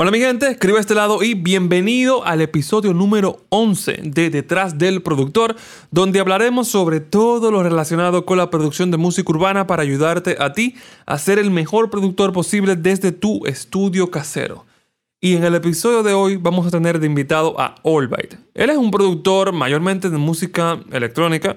Hola mi gente, escribe a este lado y bienvenido al episodio número 11 de Detrás del Productor, donde hablaremos sobre todo lo relacionado con la producción de música urbana para ayudarte a ti a ser el mejor productor posible desde tu estudio casero. Y en el episodio de hoy vamos a tener de invitado a Allbite. Él es un productor mayormente de música electrónica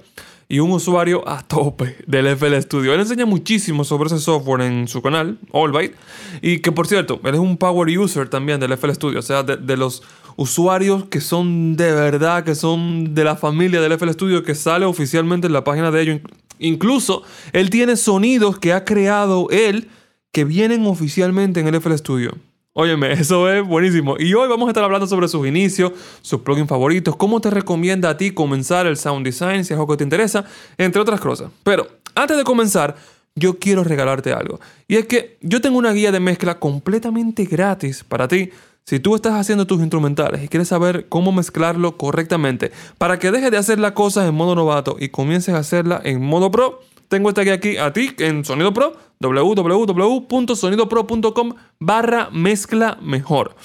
y un usuario a tope del FL Studio. Él enseña muchísimo sobre ese software en su canal, Allbyte. Y que por cierto, él es un power user también del FL Studio. O sea, de, los usuarios que son de verdad, que son de la familia del FL Studio, que sale oficialmente en la página de ellos. Incluso él tiene sonidos que ha creado él que vienen oficialmente en el FL Studio. Óyeme, eso es buenísimo. Y hoy vamos a estar hablando sobre sus inicios, sus plugins favoritos, cómo te recomienda a ti comenzar el sound design, si es algo que te interesa, entre otras cosas. Pero antes de comenzar, yo quiero regalarte algo. Y es que yo tengo una guía de mezcla completamente gratis para ti. Si tú estás haciendo tus instrumentales y quieres saber cómo mezclarlo correctamente, para que dejes de hacer las cosas en modo novato y comiences a hacerla en modo pro, tengo esta guía aquí a ti en Sonido Pro, www.sonidopro.com barra mezcla mejor.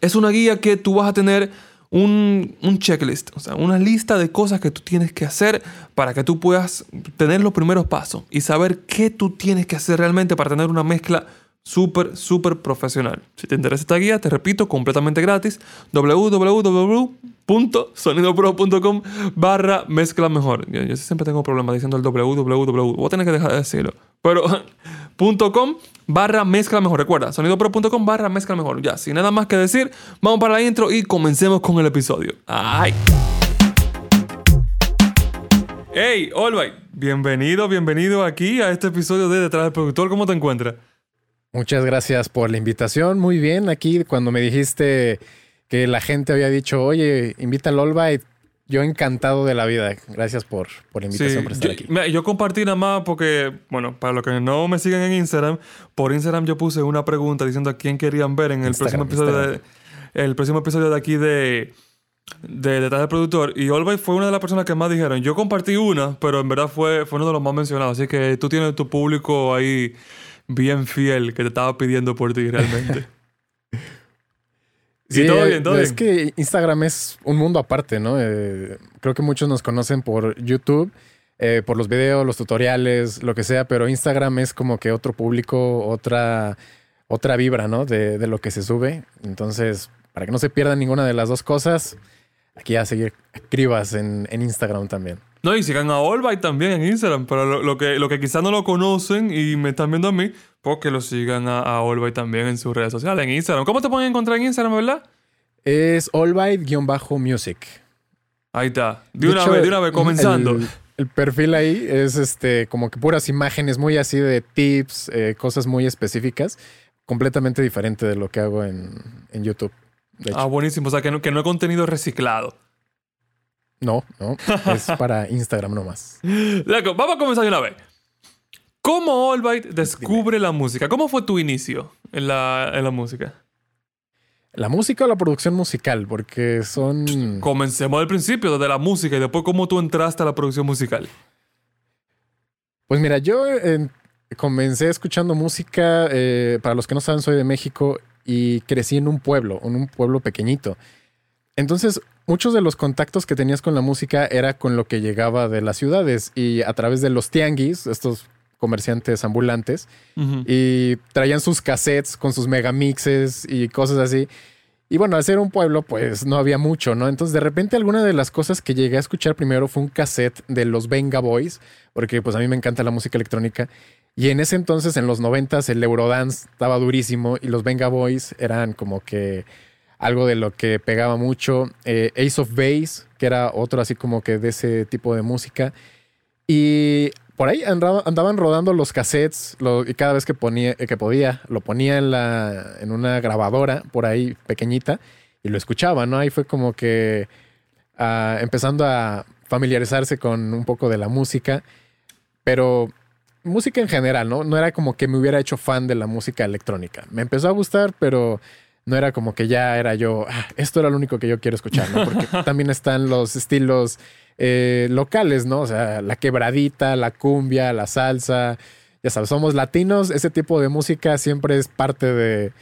Es una guía que tú vas a tener un, un, checklist, o sea, una lista de cosas que tú tienes que hacer para que tú puedas tener los primeros pasos y saber qué tú tienes que hacer realmente para tener una mezcla súper, súper profesional. Si te interesa esta guía, te repito, completamente gratis, www.sonidopro.com barra mezcla mejor. Yo, siempre tengo problemas diciendo el www, voy a tener que dejar de decirlo. Pero .com barra mezcla mejor. Recuerda, sonidopro.com barra mezcla mejor. Ya, sin nada más que decir, vamos para la intro y comencemos con el episodio. ¡Ay! Hey, Alright, bienvenido, bienvenido aquí a este episodio de Detrás del Productor. ¿Cómo te encuentras? Muchas gracias por la invitación. Muy bien, aquí cuando me dijiste que la gente había dicho, oye, invita al All yo encantado de la vida. Gracias por, por la invitación, por estar yo, aquí. yo compartí nada más porque, bueno, para los que no me siguen en Instagram, por Instagram yo puse una pregunta diciendo a quién querían ver en el próximo episodio de, el próximo episodio de aquí de de Detrás del Productor y Allby fue una de las personas que más dijeron. Yo compartí una, pero en verdad fue, fue uno de los más mencionados. Así que tú tienes tu público ahí bien fiel que te estaba pidiendo por ti realmente. sí, todo bien, todo es que Instagram es un mundo aparte, ¿no? Eh, creo que muchos nos conocen por YouTube, eh, por los videos, los tutoriales, lo que sea, pero Instagram es como que otro público, otra, otra vibra, ¿no? De, de lo que se sube. Entonces, para que no se pierdan ninguna de las dos cosas, aquí a seguir escribas en, en Instagram también. No, y sigan a Allby también en Instagram. Pero lo, que, lo que quizás no lo conocen y me están viendo a mí, pues que lo sigan a, a también en sus redes sociales, en Instagram. ¿Cómo te pueden encontrar en Instagram, verdad? Es Allby-music. Ahí está. De, una vez, de una vez, comenzando. El, perfil ahí es este como que puras imágenes muy así de tips, eh, cosas muy específicas, completamente diferente de lo que hago en, en YouTube. Ah, buenísimo. O sea, que no, que no contenido reciclado. No, no. Es para Instagram nomás. Vamos a comenzar de una vez. ¿Cómo Allbyte descubre la música? ¿Cómo fue tu inicio en la, en la música? ¿La música o la producción musical? Porque son... Comencemos al principio, desde la música, y después cómo tú entraste a la producción musical. Pues mira, yo comencé escuchando música, eh, para los que no saben, soy de México y crecí en un pueblo, en un pueblo pequeñito. Entonces, muchos de los contactos que tenías con la música era con lo que llegaba de las ciudades y a través de los tianguis, estos comerciantes ambulantes, y traían sus cassettes con sus megamixes y cosas así. Y bueno, al ser un pueblo, pues no había mucho, ¿no? Entonces, de repente, alguna de las cosas que llegué a escuchar primero fue un cassette de los Venga Boys, porque pues a mí me encanta la música electrónica. Y en ese entonces, en los noventas, el Eurodance estaba durísimo y los Venga Boys eran como que algo de lo que pegaba mucho. Eh, Ace of Base, que era otro así como que de ese tipo de música. Y por ahí andaban rodando los cassettes y cada vez que, ponía, que podía, lo ponía en, la, en una grabadora por ahí pequeñita y lo escuchaba, ¿no? Ahí fue como que ah, empezando a familiarizarse con un poco de la música, pero música en general, ¿no? No era como que me hubiera hecho fan de la música electrónica. Me empezó a gustar, pero no era como que ya era yo, ah, esto era lo único que yo quiero escuchar, ¿no? Porque también están los estilos eh, locales, ¿no? O sea, la quebradita, la cumbia, la salsa, ya sabes, somos latinos, ese tipo de música siempre es parte de,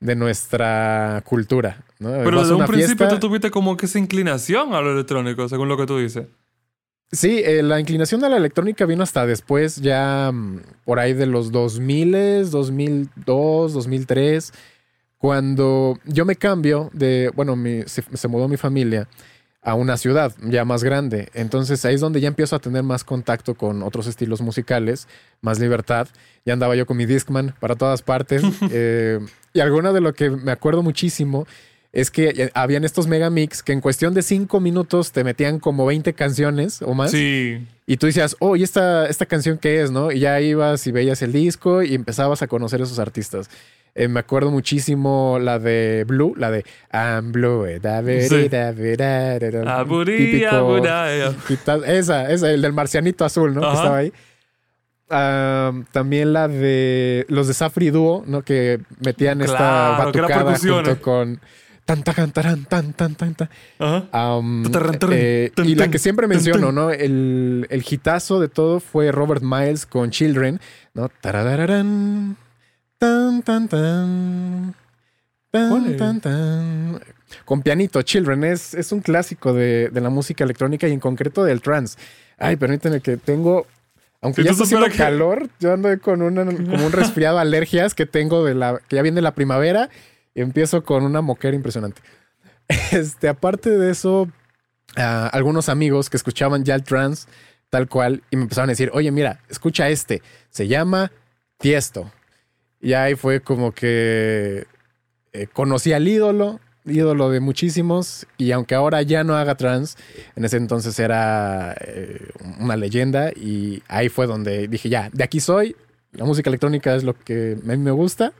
de nuestra cultura. ¿no? Pero desde un principio fiesta- tú tuviste como que esa inclinación a lo electrónico, según lo que tú dices. Sí, eh, la inclinación a la electrónica vino hasta después, ya mm, por ahí de los 2000, 2002, 2003, cuando yo me cambio de, bueno, mi- se, se mudó mi familia a una ciudad ya más grande. Entonces ahí es donde ya empiezo a tener más contacto con otros estilos musicales, más libertad. Ya andaba yo con mi Discman para todas partes. eh, y alguna de lo que me acuerdo muchísimo es que eh, habían estos megamix que en cuestión de cinco minutos te metían como 20 canciones o más. Sí. Y tú decías, oh, ¿y esta, esta canción qué es? ¿No? Y ya ibas y veías el disco y empezabas a conocer a esos artistas. Eh, me acuerdo muchísimo la de Blue, la de I'm Blue. Esa, esa, el del marcianito azul, ¿no? Que estaba ahí. Ah, también la de los de Safri Duo, ¿no? Que metían esta Claro, batucada junto con tan, tan, tan, tan, tan, tan, tan. Eh, tun, y la que siempre menciono. ¿no? El, el hitazo de todo fue Robert Miles con Children, ¿no? Tarararán, tan, tan, tan. ¿Cuál Tan, es? tan, tan. Con pianito, Children es, es un clásico de, de la música electrónica y en concreto del trance. Ay, permíteme que tengo. Aunque ya está haciendo supieras que- calor, yo ando con, una, como un resfriado, alergias que tengo de la. que ya viene la primavera y empiezo con una moquera impresionante. Este, aparte de eso, ah, algunos amigos que escuchaban ya el trance tal cual y me empezaron a decir, oye, mira, escucha este, se llama Tiesto. Y ahí fue como que eh, conocí al ídolo, ídolo de muchísimos, y aunque ahora ya no haga trance, en ese entonces era eh, una leyenda y ahí fue donde dije, ya, de aquí soy, la música electrónica es lo que a mí me gusta.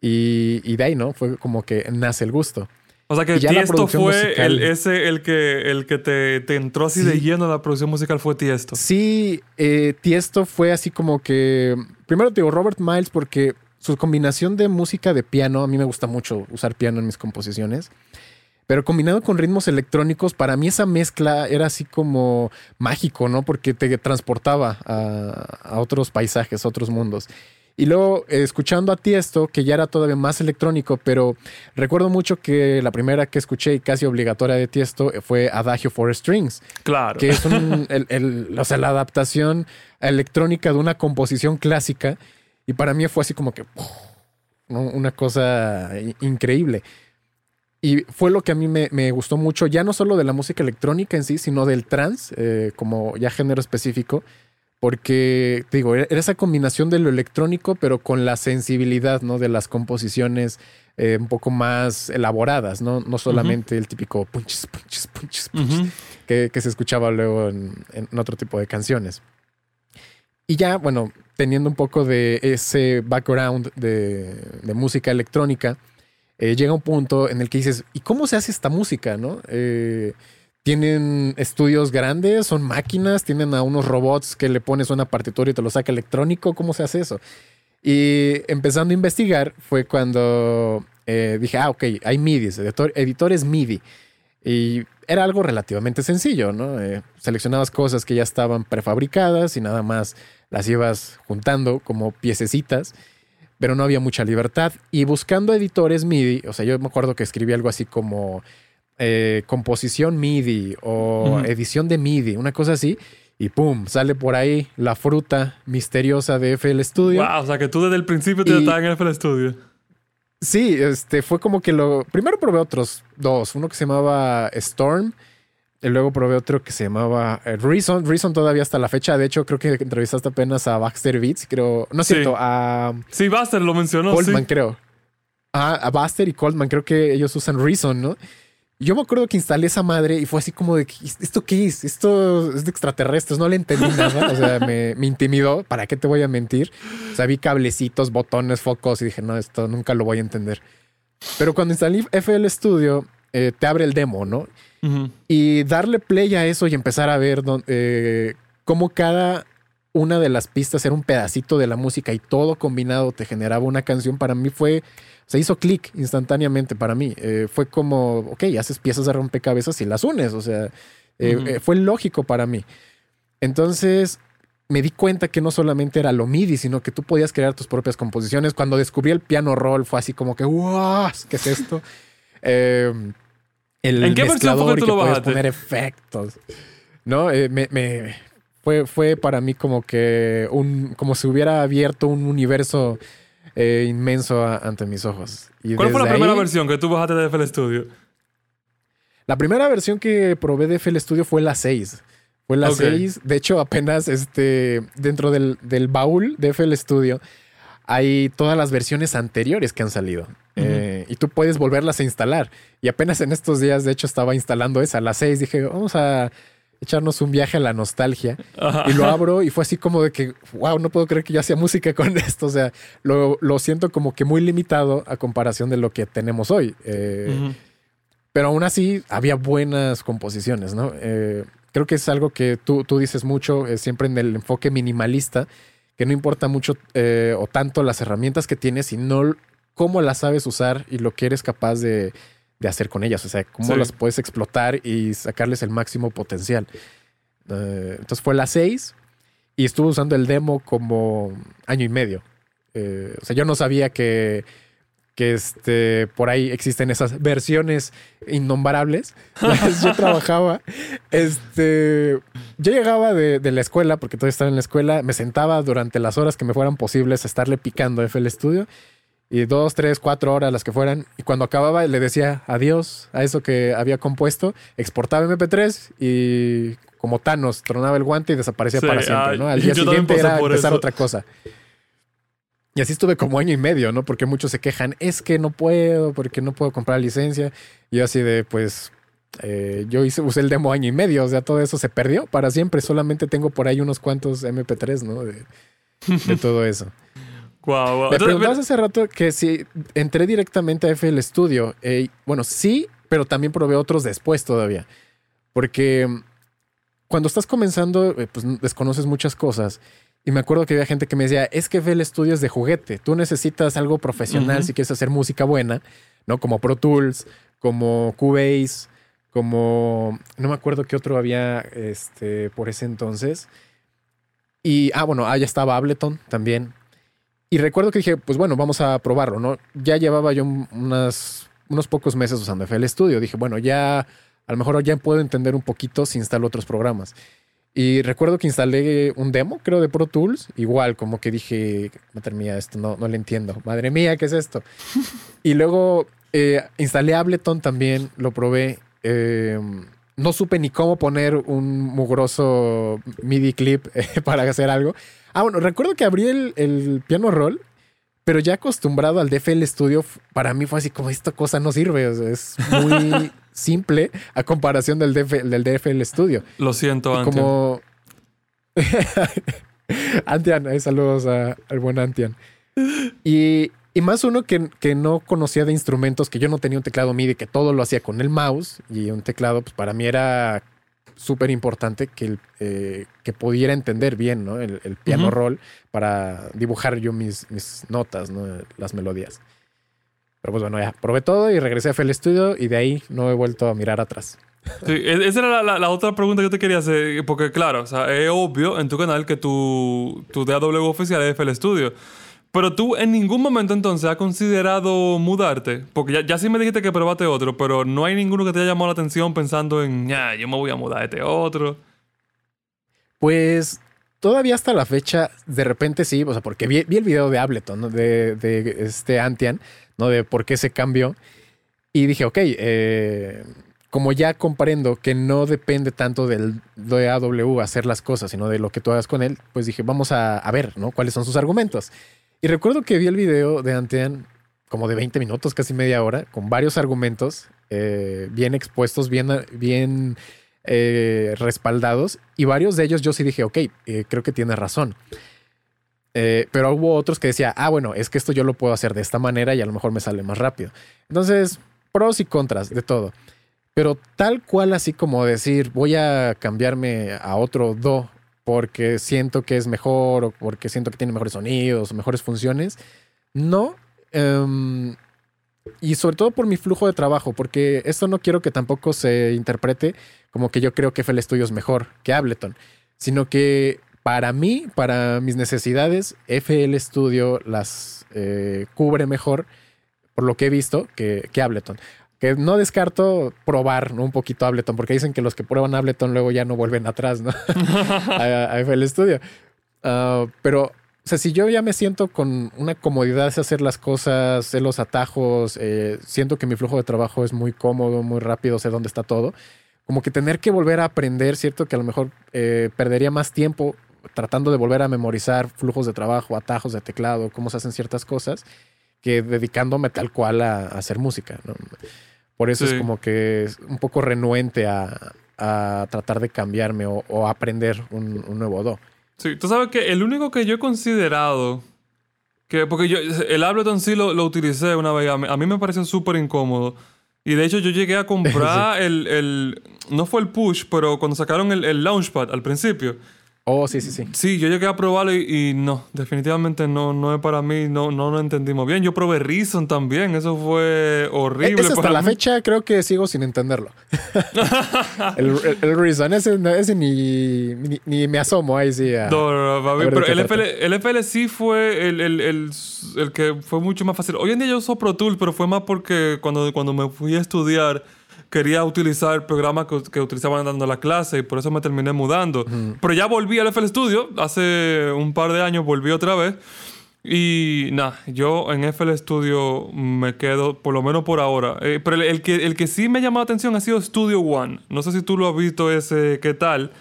Y, y de ahí, ¿no? Fue como que nace el gusto. O sea que Y Tiesto fue musical. el, ese, el que, el que te, te entró así Sí. de lleno a la producción musical fue Tiesto. Sí, eh, Tiesto fue así como que. Primero te digo Robert Miles, porque su combinación de música de piano, a mí me gusta mucho usar piano en mis composiciones. Pero combinado con ritmos electrónicos, para mí esa mezcla era así como mágico, ¿no? Porque te transportaba a, a otros paisajes, a otros mundos. Y luego, eh, escuchando a Tiesto, que ya era todavía más electrónico, pero recuerdo mucho que la primera que escuché y casi obligatoria de Tiesto fue Adagio for Strings Claro. que es un, el- el- o sea, la adaptación electrónica de una composición clásica. Y para mí fue así como que una cosa i- increíble. Y fue lo que a mí me, me gustó mucho, ya no solo de la música electrónica en sí, sino del trance, eh, como ya género específico, porque, te digo, era esa combinación de lo electrónico, pero con la sensibilidad, ¿no? De las composiciones eh, un poco más elaboradas, ¿no? No solamente el típico punches, punches, punches, punches que se escuchaba luego en, en otro tipo de canciones. Y ya, bueno, teniendo un poco de ese background de, de música electrónica, eh, llega un punto en el que dices, ¿y cómo se hace esta música? ¿no? Eh, tienen estudios grandes, son máquinas, tienen a unos robots que le pones una partitura y te lo saca electrónico, ¿cómo se hace eso? Y empezando a investigar fue cuando eh, dije, ah, ok, hay editor- editores MIDI. Y era algo relativamente sencillo, ¿no? Eh, seleccionabas cosas que ya estaban prefabricadas y nada más las ibas juntando como piececitas, pero no había mucha libertad. Y buscando editores MIDI, o sea, yo me acuerdo que escribí algo así como eh, composición MIDI o edición de MIDI, una cosa así, y pum, sale por ahí la fruta misteriosa de FL Studio. Wow, o sea que tú desde el principio te estabas en FL Studio. Sí, este fue como que lo. Primero probé otros dos. Uno que se llamaba Storm. Y luego probé otro que se llamaba eh, Reason. Reason todavía hasta la fecha. De hecho, creo que entrevistaste apenas a Baxter Beats. Creo. No es Sí. cierto, a Sí, Buster lo mencionó, Coldman, sí. creo. Ah, a Buster y Coldman. Creo que ellos usan Reason, ¿no? Yo me acuerdo que instalé esa madre y fue así como de, ¿esto qué es? Esto es de extraterrestres, no le entendí nada, o sea, me, me intimidó, ¿para qué te voy a mentir? O sea, vi cablecitos, botones, focos y dije, no, esto nunca lo voy a entender. Pero cuando instalé FL Studio, eh, te abre el demo, ¿no? Ujú. Y darle play a eso y empezar a ver eh, cómo cada una de las pistas era un pedacito de la música y todo combinado te generaba una canción, para mí fue, se hizo clic instantáneamente para mí. Eh, fue como, ok, haces piezas de rompecabezas y las unes, o sea, eh, Ujú. eh, fue lógico para mí. Entonces, me di cuenta que no solamente era lo MIDI, sino que tú podías crear tus propias composiciones. Cuando descubrí el piano roll fue así como que, ¡wow! ¿Qué es esto? Eh, el ¿En qué fue que tú lo puedes bajaste? poner efectos. ¿No? Eh, me, me- fue, fue para mí como que un, como si hubiera abierto un universo eh, inmenso a- ante mis ojos. Y ¿Cuál fue la primera versión que tú bajaste de FL Studio? La primera versión que probé de FL Studio fue la 6. Fue la Ok. 6. De hecho, apenas este, dentro del, del baúl de FL Studio hay todas las versiones anteriores que han salido. Eh, y tú puedes volverlas a instalar. Y apenas en estos días, de hecho, estaba instalando esa, la 6. Dije, vamos a echarnos un viaje a la nostalgia. Ajá. Y lo abro y fue así como de que, wow, no puedo creer que yo hacía música con esto. O sea, lo, lo siento como que muy limitado a comparación de lo que tenemos hoy. Eh, pero aún así había buenas composiciones, ¿no? Eh, creo que es algo que tú, tú dices mucho, eh, siempre en el enfoque minimalista, que no importa mucho o tanto las herramientas que tienes, sino cómo las sabes usar y lo que eres capaz de, de hacer con ellas. O sea, cómo Sí. las puedes explotar y sacarles el máximo potencial. Eh, entonces fue la 6 y estuve usando el demo como año y medio. Eh, o sea, yo no sabía que, que este, por ahí existen esas versiones innombrables. Yo trabajaba, este, yo llegaba de, de la escuela, porque todavía estaba en la escuela, me sentaba durante las horas que me fueran posibles a estarle picando a FL Studio. Y dos, tres, cuatro horas las que fueran. Y cuando acababa le decía adiós a eso que había compuesto, exportaba MP3 y como Thanos tronaba el guante y desaparecía Sí, para siempre, ay, ¿no? Al día siguiente era empezar eso. otra cosa. Y así estuve como año y medio, ¿no? Porque muchos se quejan, es que no puedo, porque no puedo comprar licencia. Y yo así de, pues, eh, yo hice, usé el demo año y medio, o sea, todo eso se perdió para siempre. Solamente tengo por ahí unos cuantos MP3, ¿no? De, de todo eso. Guau, guau. Me Entonces, preguntabas hace rato que si entré directamente a FL Studio. Eh, bueno, sí, pero también probé otros después todavía. Porque cuando estás comenzando, eh, pues desconoces muchas cosas. Y me acuerdo que había gente que me decía, es que FL Studio es de juguete. Tú necesitas algo profesional si quieres hacer música buena, ¿no? Como Pro Tools, como Cubase, como... No me acuerdo qué otro había este, por ese entonces. Y, ah, bueno, ah, ya estaba Ableton también. Y recuerdo que dije, pues bueno, vamos a probarlo, ¿no? Ya llevaba yo unas, unos pocos meses usando FL Studio. Dije, bueno, ya a lo mejor ya puedo entender un poquito si instalo otros programas. Y recuerdo que instalé un demo, creo, de Pro Tools. Igual, como que dije, madre mía, esto no, no le entiendo. Madre mía, ¿qué es esto? y luego eh, instalé Ableton también, lo probé. Eh, no supe ni cómo poner un mugroso MIDI clip eh, para hacer algo. Ah, bueno, recuerdo que abrí el, el piano roll, pero ya acostumbrado al DFL Studio, para mí fue así como esta cosa no sirve. o sea, es muy simple a comparación del, DF del DFL Studio. Lo siento, Antian. como. Antian, eh, saludos a- al buen Antian. Y, y más uno que, que no conocía de instrumentos, que yo no tenía un teclado MIDI, que todo lo hacía con el mouse y un teclado, pues para mí era súper importante que, eh, que pudiera entender bien ¿no? el, el piano Ujú. roll para dibujar yo mis, mis notas, ¿no? las melodías. Pero pues bueno, ya probé todo y regresé a FL Studio y de ahí no he vuelto a mirar atrás. Sí, e- esa era la, la- la otra pregunta que yo te quería hacer, porque claro, o sea, es obvio en tu canal que tu, tu DAW oficial es FL Studio. Pero tú en ningún momento entonces has considerado mudarte, porque ya, ya sí me dijiste que probaste otro, pero no hay ninguno que te haya llamado la atención pensando en, ya, yo me voy a mudar a este otro. Pues todavía hasta la fecha, de repente sí, o sea, porque vi, vi el video de Ableton, de este Antian, ¿no? De por qué se cambió. Y dije, ok, eh, como ya comprendo que no depende tanto del DAW hacer las cosas, sino de lo que tú hagas con él, pues dije, vamos a, a ver, ¿no? ¿Cuáles son sus argumentos? Y recuerdo que vi el video de Antian como de 20 minutos, casi media hora, con varios argumentos eh, bien expuestos, bien, eh, respaldados y varios de ellos yo sí dije, ok, eh, creo que tiene razón. Pero hubo otros que decía, ah, bueno, es que esto yo lo puedo hacer de esta manera y a lo mejor me sale más rápido. Entonces, pros y contras de todo. Pero tal cual así como decir, voy a cambiarme a otro do porque siento que es mejor o porque siento que tiene mejores sonidos o mejores funciones, no. Em, y sobre todo por mi flujo de trabajo, porque esto no quiero que tampoco se interprete como que yo creo que FL Studio es mejor que Ableton, sino que para mí, para mis necesidades, FL Studio las eh, cubre mejor, por lo que he visto, que, que Ableton. Que no descarto probar un poquito Ableton, porque dicen que los que prueban Ableton luego ya no vuelven atrás, ¿no? a, FL Studio. Ah, pero, o sea, si yo ya me siento con una comodidad de hacer las cosas, sé los atajos, eh, siento que mi flujo de trabajo es muy cómodo, muy rápido, sé dónde está todo, como que tener que volver a aprender, ¿cierto? Que a lo mejor eh, perdería más tiempo tratando de volver a memorizar flujos de trabajo, atajos de teclado, cómo se hacen ciertas cosas, que dedicándome tal cual a, hacer música. ¿no? Por eso es como que es un poco renuente a, tratar de cambiarme o, aprender un, nuevo do. Sí, tú sabes que el único que yo he considerado, que porque yo el Ableton sí lo, lo utilicé una vez, a mí, me pareció súper incómodo. Y de hecho yo llegué a comprar el, el, no fue el push, pero cuando sacaron el, el Launchpad al principio. Oh, sí, sí, sí. Sí, yo llegué a probarlo y, no, definitivamente no, no es para mí, no, no lo entendimos bien. Yo probé Reason también, eso fue horrible. hasta la fecha creo que sigo sin entenderlo. el, el, Reason, ese, ese ni, ni, me asomo ahí sí. no, no, pero el FL, el FL, sí fue el, el, el, que fue mucho más fácil. Hoy en día yo uso Pro Tools, pero fue más porque cuando, cuando me fui a estudiar quería utilizar el programa que, que, utilizaban dando la clase y por eso me terminé mudando. Pero ya volví al FL Studio, hace un par de años volví otra vez. Y nada, yo en FL Studio me quedo, por lo menos por ahora. Eh, pero el, que, el que sí me ha llamado la atención ha sido Studio One. No sé si tú lo has visto ese, qué tal.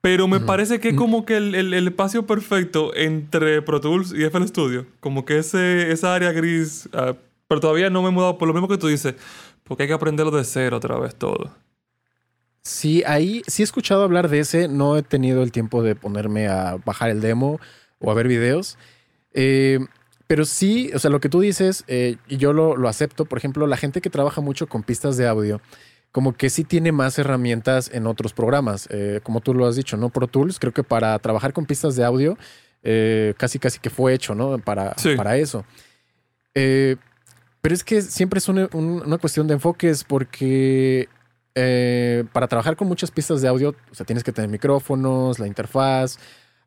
Pero me parece que es como que el, el, espacio perfecto entre Pro Tools y FL Studio. Como que ese, esa área gris. Ah, pero todavía no me he mudado por lo mismo que tú dices. Porque hay que aprenderlo de cero otra vez todo. Sí, ahí sí he escuchado hablar de ese. No he tenido el tiempo de ponerme a bajar el demo o a ver videos. Eh, pero sí, o sea, lo que tú dices, eh, y yo lo, acepto. Por ejemplo, la gente que trabaja mucho con pistas de audio, como que sí tiene más herramientas en otros programas. Eh, como tú lo has dicho, ¿no? Pro Tools, creo que para trabajar con pistas de audio, casi casi que fue hecho, ¿no? Para, para eso. Pero es que siempre es una, cuestión de enfoques porque eh, para trabajar con muchas pistas de audio, o sea, tienes que tener micrófonos, la interfaz.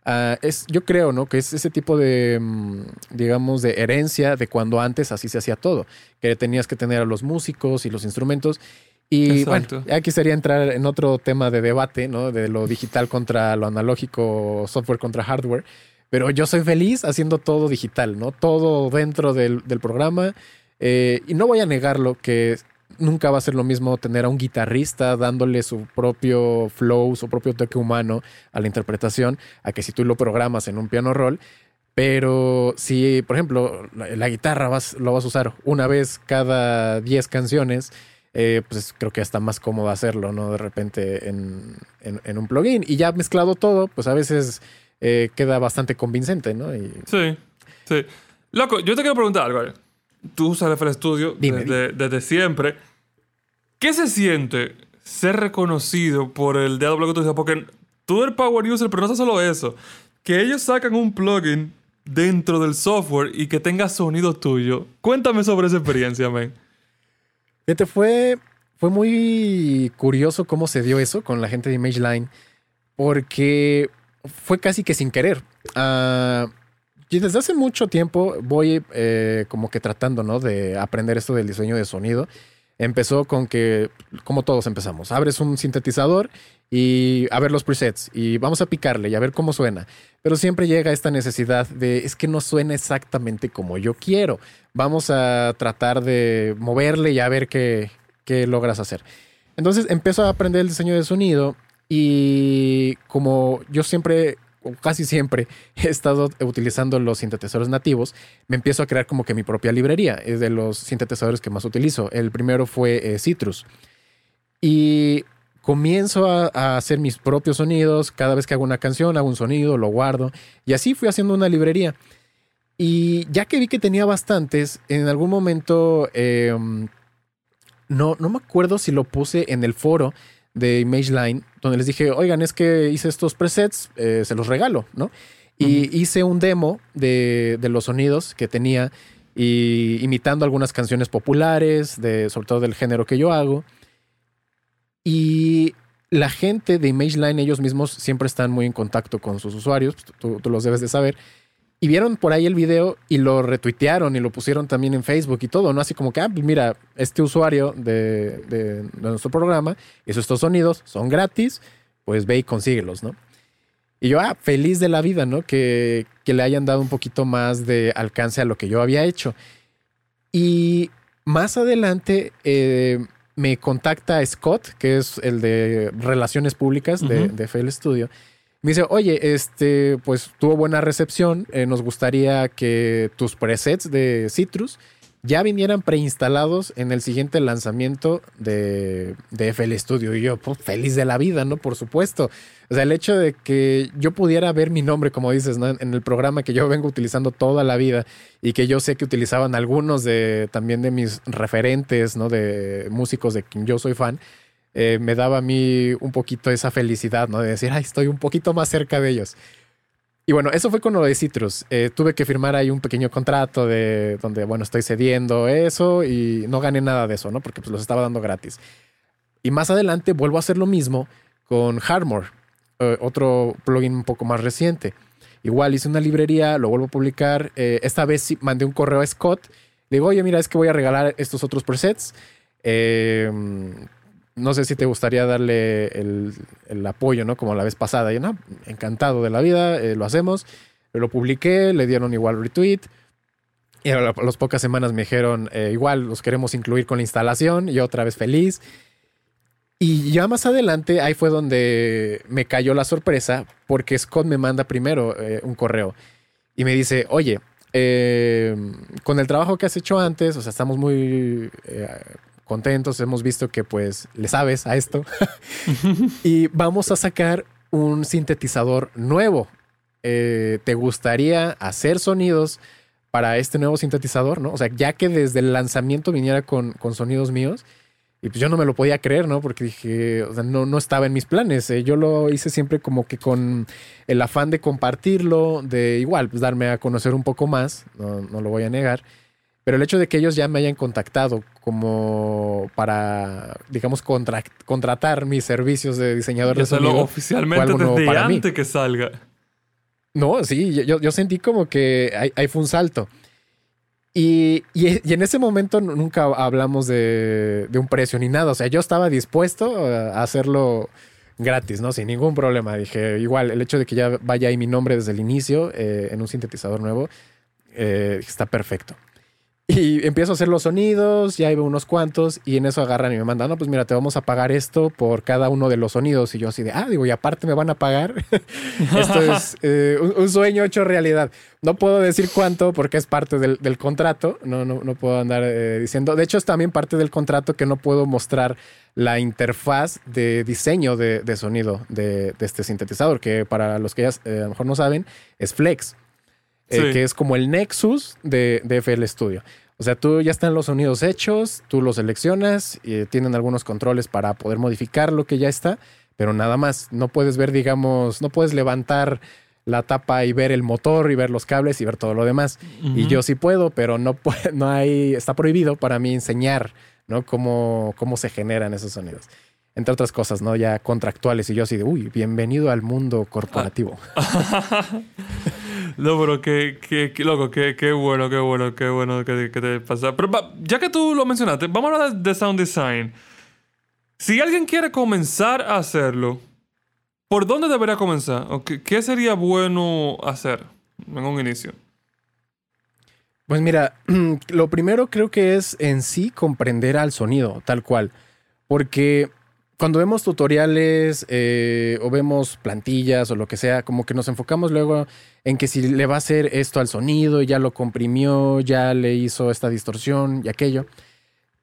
Ah, es, yo creo, ¿no? Que es ese tipo de, mm, digamos, de herencia de cuando antes así se hacía todo. Que tenías que tener a los músicos y los instrumentos. Y bueno, ya quisiera entrar en otro tema de debate, ¿no? De lo digital contra lo analógico, software contra hardware. Pero yo soy feliz haciendo todo digital, ¿no? Todo dentro del, del programa. Eh, y no voy a negarlo que nunca va a ser lo mismo tener a un guitarrista dándole su propio flow, su propio toque humano a la interpretación, a que si tú lo programas en un piano roll. Pero si, por ejemplo, la, guitarra vas, lo vas a usar una vez cada 10 canciones, eh, pues creo que está más cómodo hacerlo, ¿no? De repente en, un plugin. Y ya mezclado todo, pues a veces eh, queda bastante convincente, ¿no? Sí, sí. Loco, yo te quiero preguntar algo tú usas FL Studio desde, siempre. ¿Qué se siente ser reconocido por el DAW que tú dices? Porque tú eres Power User, pero no es solo eso. Que ellos sacan un plugin dentro del software y que tenga sonido tuyo. Cuéntame sobre esa experiencia, man. Fíjate, fue, fue muy curioso cómo se dio eso con la gente de ImageLine, porque fue casi que sin querer. Uh, y desde hace mucho tiempo voy eh, como que tratando, ¿no? De aprender esto del diseño de sonido. Empezó con que, como todos empezamos, abres un sintetizador y a ver los presets y vamos a picarle y a ver cómo suena. Pero siempre llega esta necesidad de, es que no suena exactamente como yo quiero. Vamos a tratar de moverle y a ver qué, qué logras hacer. Entonces empiezo a aprender el diseño de sonido y como yo siempre casi siempre he estado utilizando los sintetizadores nativos, me empiezo a crear como que mi propia librería. Es de los sintetizadores que más utilizo. El primero fue eh, Citrus. Y comienzo a, hacer mis propios sonidos. Cada vez que hago una canción, hago un sonido, lo guardo. Y así fui haciendo una librería. Y ya que vi que tenía bastantes, en algún momento, em, no, no me acuerdo si lo puse en el foro de ImageLine, donde les dije, oigan, es que hice estos presets, eh, se los regalo, ¿no? Y hice un demo de, los sonidos que tenía, y, imitando algunas canciones populares, de, sobre todo del género que yo hago. Y la gente de ImageLine, ellos mismos siempre están muy en contacto con sus usuarios, tú, tú los debes de saber. Y vieron por ahí el video y lo retuitearon y lo pusieron también en Facebook y todo, ¿no? Así como que, ah, pues mira, este usuario de, de, nuestro programa hizo estos sonidos, son gratis, pues ve y consíguelos, ¿no? Y yo, ah, feliz de la vida, ¿no? Que, que le hayan dado un poquito más de alcance a lo que yo había hecho. Y más adelante eh, me contacta Scott, que es el de Relaciones Públicas de, de FL Studio me dice, oye, este, pues tuvo buena recepción. Eh, nos gustaría que tus presets de Citrus ya vinieran preinstalados en el siguiente lanzamiento de, de FL Studio. Y yo, pues, feliz de la vida, ¿no? Por supuesto. O sea, el hecho de que yo pudiera ver mi nombre, como dices, ¿no? En el programa que yo vengo utilizando toda la vida y que yo sé que utilizaban algunos de también de mis referentes, ¿no? De músicos de quien yo soy fan eh, me daba a mí un poquito esa felicidad, ¿no? De decir, ay, estoy un poquito más cerca de ellos. Y bueno, eso fue con lo de Citrus. Eh, tuve que firmar ahí un pequeño contrato de donde, bueno, estoy cediendo eso y no gané nada de eso, ¿no? Porque pues los estaba dando gratis. Y más adelante vuelvo a hacer lo mismo con Hardmore, eh, otro plugin un poco más reciente. Igual hice una librería, lo vuelvo a publicar. esta vez mandé un correo a Scott. Le digo, oye, mira, es que voy a regalar estos otros presets. No sé si te gustaría darle el, apoyo, ¿no? Como la vez pasada. Y no, encantado de la vida, eh, lo hacemos. Lo publiqué, le dieron igual retweet. Y a las pocas semanas me dijeron, eh, igual los queremos incluir con la instalación. Y otra vez feliz. Y ya más adelante, ahí fue donde me cayó la sorpresa, porque Scott me manda primero eh, un correo y me dice, oye, con el trabajo que has hecho antes, o sea, estamos muy contentos, hemos visto que pues le sabes a esto. y vamos a sacar un sintetizador nuevo. Eh, ¿Te gustaría hacer sonidos para este nuevo sintetizador? ¿no? O sea, ya que desde el lanzamiento viniera con, con sonidos míos. Y pues yo no me lo podía creer, ¿no? Porque dije, no, no estaba en mis planes. Eh. Yo lo hice siempre como que con el afán de compartirlo, de igual, pues darme a conocer un poco más, no, no lo voy a negar. Pero el hecho de que ellos ya me hayan contactado como para, digamos, contratar mis servicios de diseñador de sonido. oficialmente desde antes que salga. No, sí, yo, sentí como que ahí, fue un salto. Y, en ese momento nunca hablamos de, un precio ni nada. O sea, yo estaba dispuesto a hacerlo gratis, ¿no? Sin ningún problema. Dije, igual, el hecho de que ya vaya ahí mi nombre desde el inicio eh, en un sintetizador nuevo, eh, está perfecto. Y empiezo a hacer los sonidos, ya hay unos cuantos, y en eso agarran y me mandan, no, pues mira, te vamos a pagar esto por cada uno de los sonidos. Y yo así de, ah, digo, y aparte me van a pagar. esto es eh, un, sueño hecho realidad. No puedo decir cuánto porque es parte del, contrato, no, no, no, puedo andar eh, diciendo. De hecho, es también parte del contrato que no puedo mostrar la interfaz de diseño de, sonido de, este sintetizador, que para los que ya eh, a lo mejor no saben, es Flex. Eh, que es como el Nexus de, FL Studio. O sea, tú ya están los sonidos hechos, tú los seleccionas y tienen algunos controles para poder modificar lo que ya está, pero nada más. No puedes ver, digamos, no puedes levantar la tapa y ver el motor y ver los cables y ver todo lo demás. Y yo sí puedo, pero no, no hay, está prohibido para mí enseñar, ¿no? Cómo, cómo se generan esos sonidos entre otras cosas, ¿no? Ya contractuales y yo así de, uy, bienvenido al mundo corporativo. no, pero qué, qué, loco, qué, qué, bueno, qué bueno, qué bueno que, te pasa. Pero ya que tú lo mencionaste, vamos a hablar de sound design. Si alguien quiere comenzar a hacerlo, ¿por dónde debería comenzar? ¿O qué, sería bueno hacer en un inicio? Pues mira, lo primero creo que es en sí comprender al sonido, tal cual. Porque cuando vemos tutoriales eh, o vemos plantillas o lo que sea, como que nos enfocamos luego en que si le va a hacer esto al sonido, ya lo comprimió, ya le hizo esta distorsión y aquello,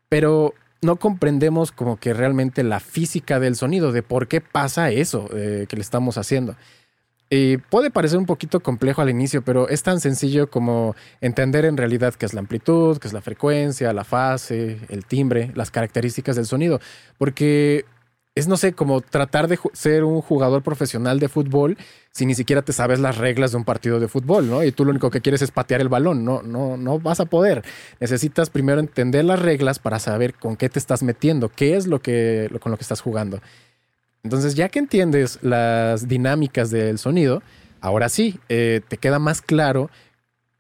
pero no comprendemos como que realmente la física del sonido, de por qué pasa eso eh, que le estamos haciendo. Puede parecer un poquito complejo al inicio, pero es tan sencillo como entender en realidad qué es la amplitud, qué es la frecuencia, la fase, el timbre, las características del sonido. Porque es, no sé, como tratar de ser un jugador profesional de fútbol si ni siquiera te sabes las reglas de un partido de fútbol, ¿no? Y tú lo único que quieres es patear el balón, no, no, no vas a poder. Necesitas primero entender las reglas para saber con qué te estás metiendo, qué es lo que, con lo que estás jugando. Entonces, ya que entiendes las dinámicas del sonido, ahora sí, eh, te queda más claro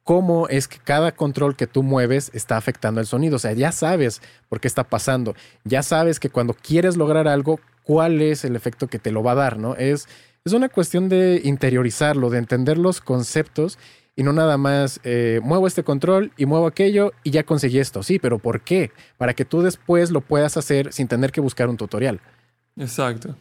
cómo es que cada control que tú mueves está afectando el sonido. O sea, ya sabes por qué está pasando. Ya sabes que cuando quieres lograr algo, cuál es el efecto que te lo va a dar, ¿no? Es, es una cuestión de interiorizarlo, de entender los conceptos y no nada más eh, muevo este control y muevo aquello y ya conseguí esto. Sí, pero ¿por qué? Para que tú después lo puedas hacer sin tener que buscar un tutorial. Exacto.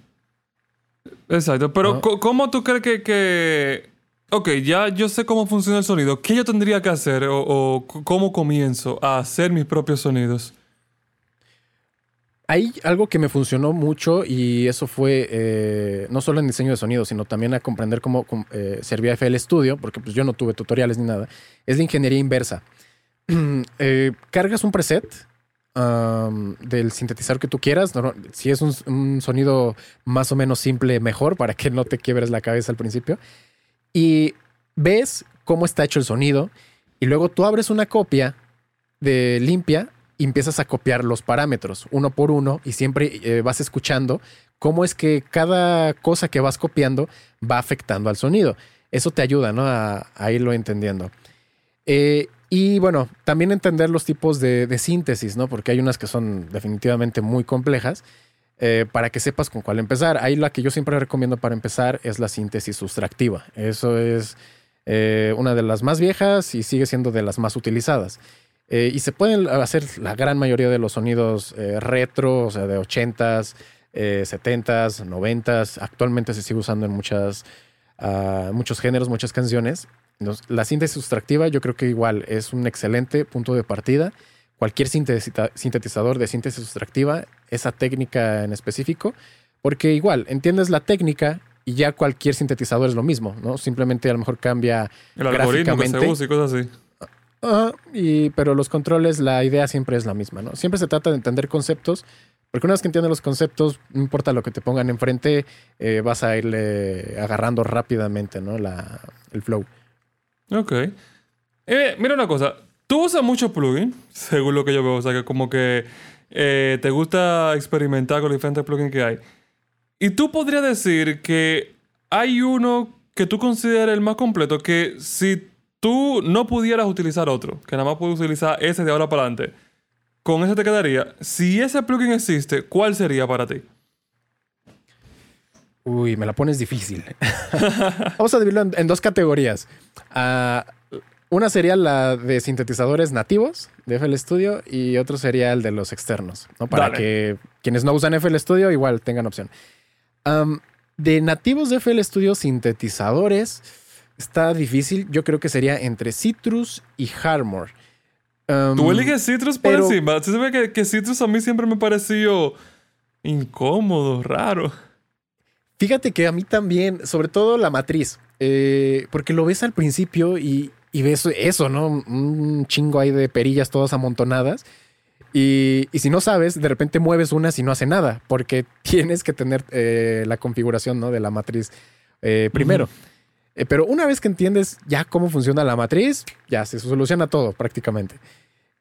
Exacto. Pero ¿cómo tú crees que, que, Ok, ya yo sé cómo funciona el sonido. ¿Qué yo tendría que hacer o, o cómo comienzo a hacer mis propios sonidos? Hay algo que me funcionó mucho y eso fue eh, no solo en diseño de sonido, sino también a comprender cómo eh, servía FL Studio, porque pues yo no tuve tutoriales ni nada. Es la ingeniería inversa. Eh, cargas un preset del sintetizador que tú quieras. si es un, sonido más o menos simple, mejor para que no te quiebres la cabeza al principio. Y ves cómo está hecho el sonido y luego tú abres una copia de limpia y empiezas a copiar los parámetros uno por uno y siempre eh, vas escuchando cómo es que cada cosa que vas copiando va afectando al sonido. Eso te ayuda ¿no? a, irlo entendiendo. Eh, y bueno, también entender los tipos de, síntesis, ¿no? Porque hay unas que son definitivamente muy complejas. Eh, para que sepas con cuál empezar. Ahí la que yo siempre recomiendo para empezar es la síntesis sustractiva. Eso es una de las más viejas y sigue siendo de las más utilizadas. Eh, y se pueden hacer la gran mayoría de los sonidos eh, retro, o sea, de 80s, 70s, 90s. Actualmente se sigue usando en muchas, ah, muchos géneros, muchas canciones. la síntesis sustractiva yo creo que igual es un excelente punto de partida. Cualquier sintetizador de síntesis sustractiva, esa técnica en específico, porque igual entiendes la técnica y ya cualquier sintetizador es lo mismo, ¿no? Simplemente a lo mejor cambia el algoritmo que se usa y cosas así y, pero los controles, la idea siempre es la misma, ¿no? Siempre se trata de entender conceptos, porque una vez que entiendes los conceptos, no importa lo que te pongan enfrente, eh, vas a irle agarrando rápidamente, ¿no? La, el flow. Ok. Eh, mira una cosa, tú usas mucho plugin, según lo que yo veo, o sea, que como que eh, te gusta experimentar con los diferentes plugins que hay. Y tú podrías decir que hay uno que tú consideres el más completo, que si tú no pudieras utilizar otro, que nada más puedes utilizar ese de ahora para adelante, con ese te quedaría. Si ese plugin existe, ¿cuál sería para ti? Uy, me la pones difícil. Vamos a dividirlo en, dos categorías. Ah, una sería la de sintetizadores nativos de FL Studio y otro sería el de los externos, ¿no? Para que quienes no usan FL Studio igual tengan opción. de nativos de FL Studio, sintetizadores está difícil. Yo creo que sería entre Citrus y Harmor. Um, Tú eliges Citrus por encima. Se ve que, que, Citrus a mí siempre me pareció incómodo, raro. Fíjate que a mí también, sobre todo la matriz, eh, porque lo ves al principio y, ves eso, ¿no? Un chingo ahí de perillas todas amontonadas. Y, si no sabes, de repente mueves una y no hace nada, porque tienes que tener eh, la configuración ¿no? de la matriz eh, primero. Eh, pero una vez que entiendes ya cómo funciona la matriz, ya se soluciona todo prácticamente.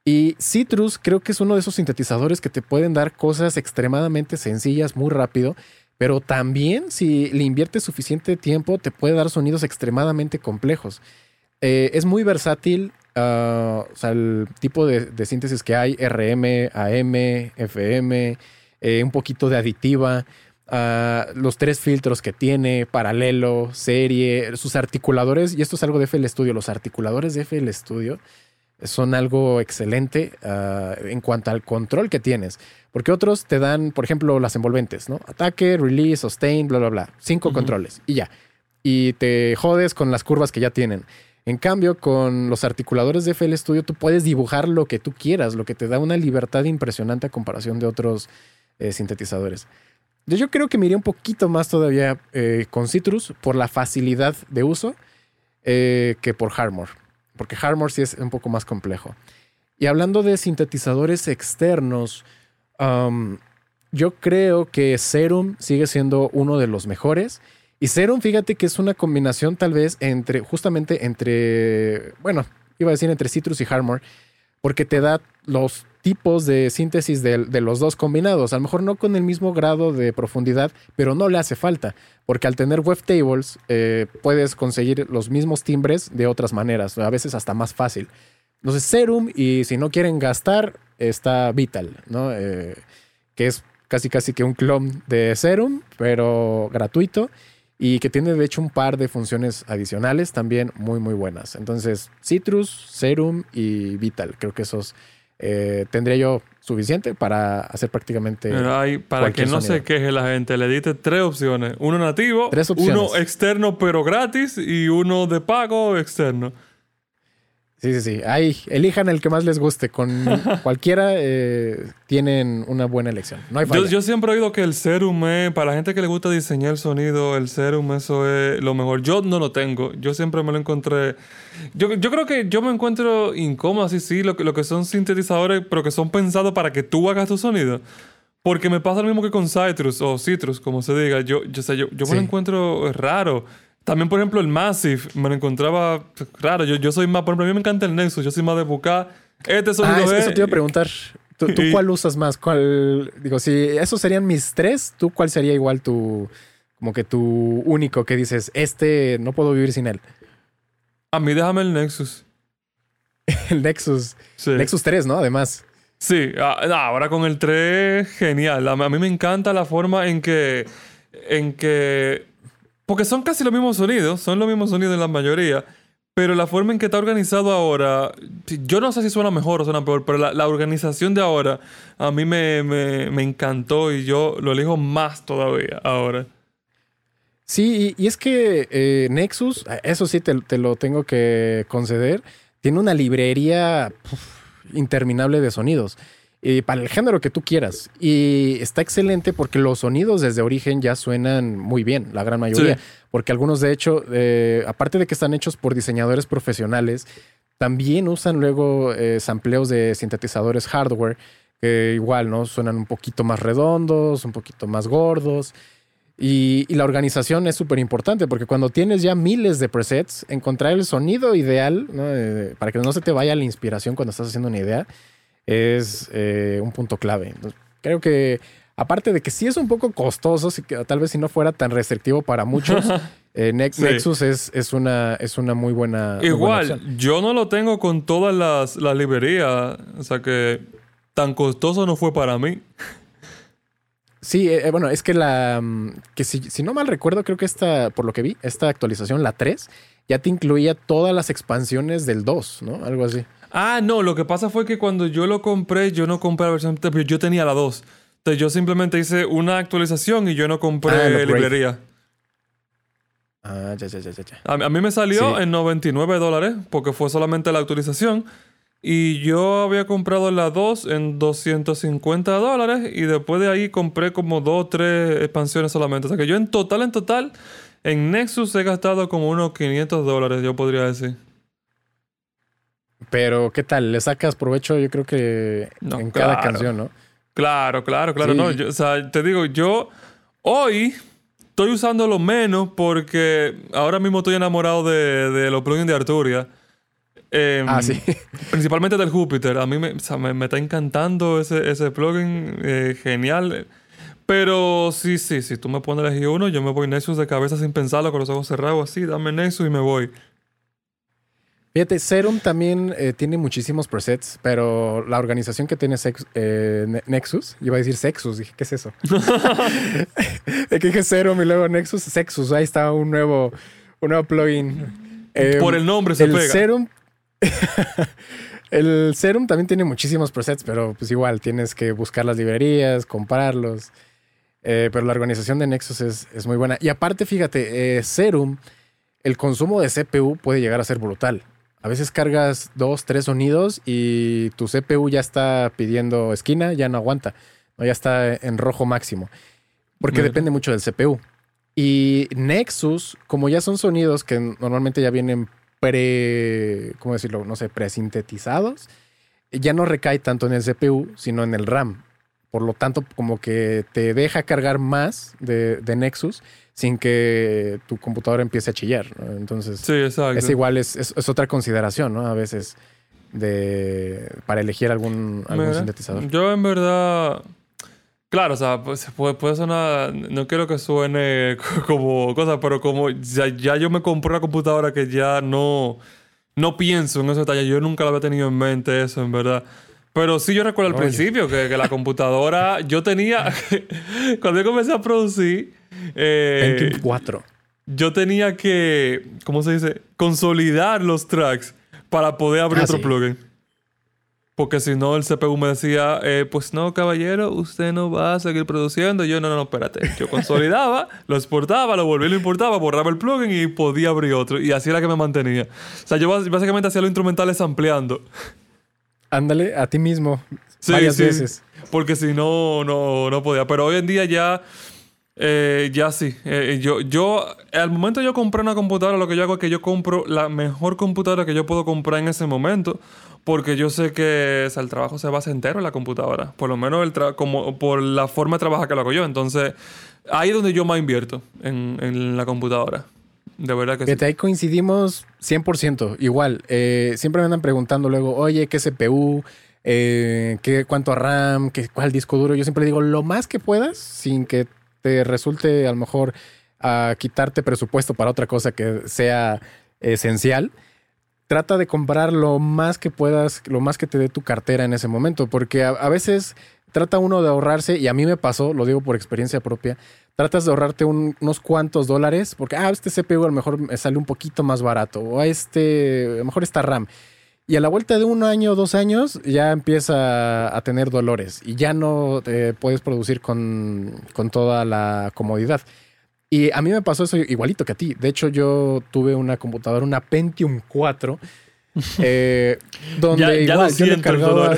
Y Citrus creo que es uno de esos sintetizadores que te pueden dar cosas extremadamente sencillas muy rápido, pero también si le inviertes suficiente tiempo te puede dar sonidos extremadamente complejos. Eh, es muy versátil, ah, o sea, el tipo de, síntesis que hay, RM, AM, FM, eh, un poquito de aditiva los tres filtros que tiene, paralelo, serie, sus articuladores, y esto es algo de FL Studio, los articuladores de FL Studio son algo excelente ah, en cuanto al control que tienes, porque otros te dan, por ejemplo, las envolventes, ¿no? Ataque, release, sustain, bla, bla, bla, cinco controles y ya, y te jodes con las curvas que ya tienen. En cambio, con los articuladores de FL Studio, tú puedes dibujar lo que tú quieras, lo que te da una libertad impresionante a comparación de otros eh, sintetizadores. Yo creo que me un poquito más todavía eh, con Citrus por la facilidad de uso eh, que por Harmor, porque Harmor sí es un poco más complejo. Y hablando de sintetizadores externos, yo creo que Serum sigue siendo uno de los mejores. Y Serum, fíjate que es una combinación tal vez entre, justamente entre, bueno, iba a decir entre Citrus y Harmor, porque te da los tipos de síntesis de, los dos combinados. A lo mejor no con el mismo grado de profundidad, pero no le hace falta, porque al tener webtables eh, puedes conseguir los mismos timbres de otras maneras, a veces hasta más fácil. Entonces, Serum, y si no quieren gastar, está Vital, ¿no? Eh, que es casi casi que un clon de Serum, pero gratuito y que tiene de hecho un par de funciones adicionales también muy muy buenas. Entonces, Citrus, Serum y Vital, creo que esos eh, tendría yo suficiente para hacer prácticamente. Pero hay, para que no se queje la gente, le diste tres opciones: uno nativo, uno externo pero gratis y uno de pago externo. Sí, sí, sí. Ahí, elijan el que más les guste. Con cualquiera eh, tienen una buena elección. No hay yo, yo, siempre he oído que el Serum es, para la gente que le gusta diseñar el sonido, el Serum, eso es lo mejor. Yo no lo tengo. Yo siempre me lo encontré. Yo, yo creo que yo me encuentro incómodo, así, sí, lo, lo que son sintetizadores, pero que son pensados para que tú hagas tu sonido. Porque me pasa lo mismo que con Citrus o Citrus, como se diga. Yo, yo, yo, yo me lo encuentro raro. También, por ejemplo, el Massive me lo encontraba raro. Yo, yo soy más, por ejemplo, a mí me encanta el Nexus. Yo soy más de buscar este sonido. Ah, eso te iba a preguntar. ¿Tú, cuál usas más? ¿Cuál? Digo, si esos serían mis tres, ¿tú cuál sería igual tu. Como que tu único que dices, este no puedo vivir sin él? A mí déjame el Nexus. el Nexus. Nexus 3, ¿no? Además. Sí, ah, ahora con el 3, genial. A mí me encanta la forma en que. En que porque son casi los mismos sonidos, son los mismos sonidos en la mayoría. Pero la forma en que está organizado ahora, yo no sé si suena mejor o suena peor, pero la, organización de ahora a mí me, encantó y yo lo elijo más todavía ahora. Sí, y, es que eh, Nexus, eso sí te, lo tengo que conceder, tiene una librería interminable de sonidos. Eh, para el género que tú quieras. Y está excelente porque los sonidos desde origen ya suenan muy bien, la gran mayoría. Porque algunos, de hecho, eh, aparte de que están hechos por diseñadores profesionales, también usan luego eh, sampleos de sintetizadores hardware que igual, ¿no? Suenan un poquito más redondos, un poquito más gordos. Y, la organización es súper importante porque cuando tienes ya miles de presets, encontrar el sonido ideal para que no se te vaya la inspiración cuando estás haciendo una idea es eh, un punto clave. creo que, aparte de que sí es un poco costoso, tal vez si no fuera tan restrictivo para muchos, eh, Nexus es, es, una, es una muy buena. Igual, yo no lo tengo con todas las, las librerías, o sea que tan costoso no fue para mí. Sí, eh, bueno, es que la. Mm, que si, si, no mal recuerdo, creo que esta, por lo que vi, esta actualización, la 3, ya te incluía todas las expansiones del 2, ¿no? Algo así. Ah, no, lo que pasa fue que cuando yo lo compré, yo no compré la versión pero yo tenía la 2. Entonces yo simplemente hice una actualización y yo no compré ah, librería. Ah, ya, ya, ya, ya. A, mí me salió en 99 dólares porque fue solamente la actualización. Y yo había comprado la 2 en 250 dólares y después de ahí compré como 2 o 3 expansiones solamente. O sea que yo en total, en total, en Nexus he gastado como unos 500 dólares, yo podría decir. Pero, ¿qué tal? ¿Le sacas provecho? Yo creo que en cada canción, ¿no? Claro, claro, claro. No, o sea, te digo, yo hoy estoy usándolo menos porque ahora mismo estoy enamorado de, los plugins de Arturia. Em, ah, sí. principalmente del Júpiter. A mí me, me, está encantando ese, ese plugin. Eh, genial. Pero sí, sí, si tú me pones a elegir uno, yo me voy Nexus de cabeza sin pensarlo, con los ojos cerrados así, dame Nexus y me voy. Fíjate, Serum también eh, tiene muchísimos presets, pero la organización que tiene eh, Nexus, iba a decir Sexus, dije, ¿qué es eso? dije Serum y luego Nexus, Sexus, ahí está un nuevo, un nuevo plugin. Por el nombre se el pega. Serum, el Serum también tiene muchísimos presets, pero pues igual tienes que buscar las librerías, comprarlos. Eh, pero la organización de Nexus es, es, muy buena. Y aparte, fíjate, Serum, el consumo de CPU puede llegar a ser brutal. A veces cargas dos, tres sonidos y tu CPU ya está pidiendo esquina, ya no aguanta. Ya está en rojo máximo. Porque depende mucho del CPU. Y Nexus, como ya son sonidos que normalmente ya vienen pre, ¿cómo decirlo? No sé, presintetizados, ya no recae tanto en el CPU, sino en el RAM. Por lo tanto, como que te deja cargar más de, de Nexus sin que tu computadora empiece a chillar. Entonces, sí, es igual, es, es, otra consideración, ¿no? A veces. de para elegir algún, algún Mira, sintetizador. Yo en verdad... Claro, o sea, pues, puede, puede sonar... No quiero que suene como cosa, pero como ya, ya yo me compré una computadora que ya no... No pienso en esos detalles. Yo nunca lo había tenido en mente eso, en verdad. Pero sí yo recuerdo al Oye. principio que, que la computadora... yo tenía... cuando yo comencé a producir... eh, Pentium 4. yo tenía que, ¿cómo se dice? Consolidar los tracks para poder abrir Ah, otro sí. plugin. Porque si no, el CPU me decía, eh, pues no, caballero, usted no va a seguir produciendo. Yo, no, no, no, espérate. Yo consolidaba, lo exportaba, lo volvía, lo importaba, borraba el plugin y podía abrir otro. Y así era que me mantenía. O sea, yo básicamente hacía los instrumentales ampliando. Ándale, a ti mismo. Sí, varias sí. veces. Porque si no, no, no podía. Pero hoy en día ya, eh, ya sí. Eh, yo, yo, al momento yo comprar una computadora, lo que yo hago es que yo compro la mejor computadora que yo puedo comprar en ese momento. Porque yo sé que o sea, el trabajo se basa entero en la computadora. Por lo menos el tra- como por la forma de trabajar que lo hago yo. Entonces, ahí es donde yo más invierto en, en la computadora. De verdad que sí. Fíjate, ahí coincidimos 100%. Igual, eh, siempre me andan preguntando luego, oye, ¿qué CPU? Eh, ¿qué, ¿Cuánto RAM? ¿Qué, ¿Cuál disco duro? Yo siempre digo, lo más que puedas, sin que te resulte a lo mejor a quitarte presupuesto para otra cosa que sea esencial. Trata de comprar lo más que puedas, lo más que te dé tu cartera en ese momento, porque a, a veces trata uno de ahorrarse, y a mí me pasó, lo digo por experiencia propia, tratas de ahorrarte un- unos cuantos dólares, porque, ah, este CPU a lo mejor me sale un poquito más barato, o a este, a lo mejor esta RAM. Y a la vuelta de un año o dos años ya empieza a tener dolores y ya no eh, puedes producir con, con toda la comodidad. Y a mí me pasó eso igualito que a ti. De hecho, yo tuve una computadora, una Pentium 4, eh, donde Ya- igual yo le cargaba...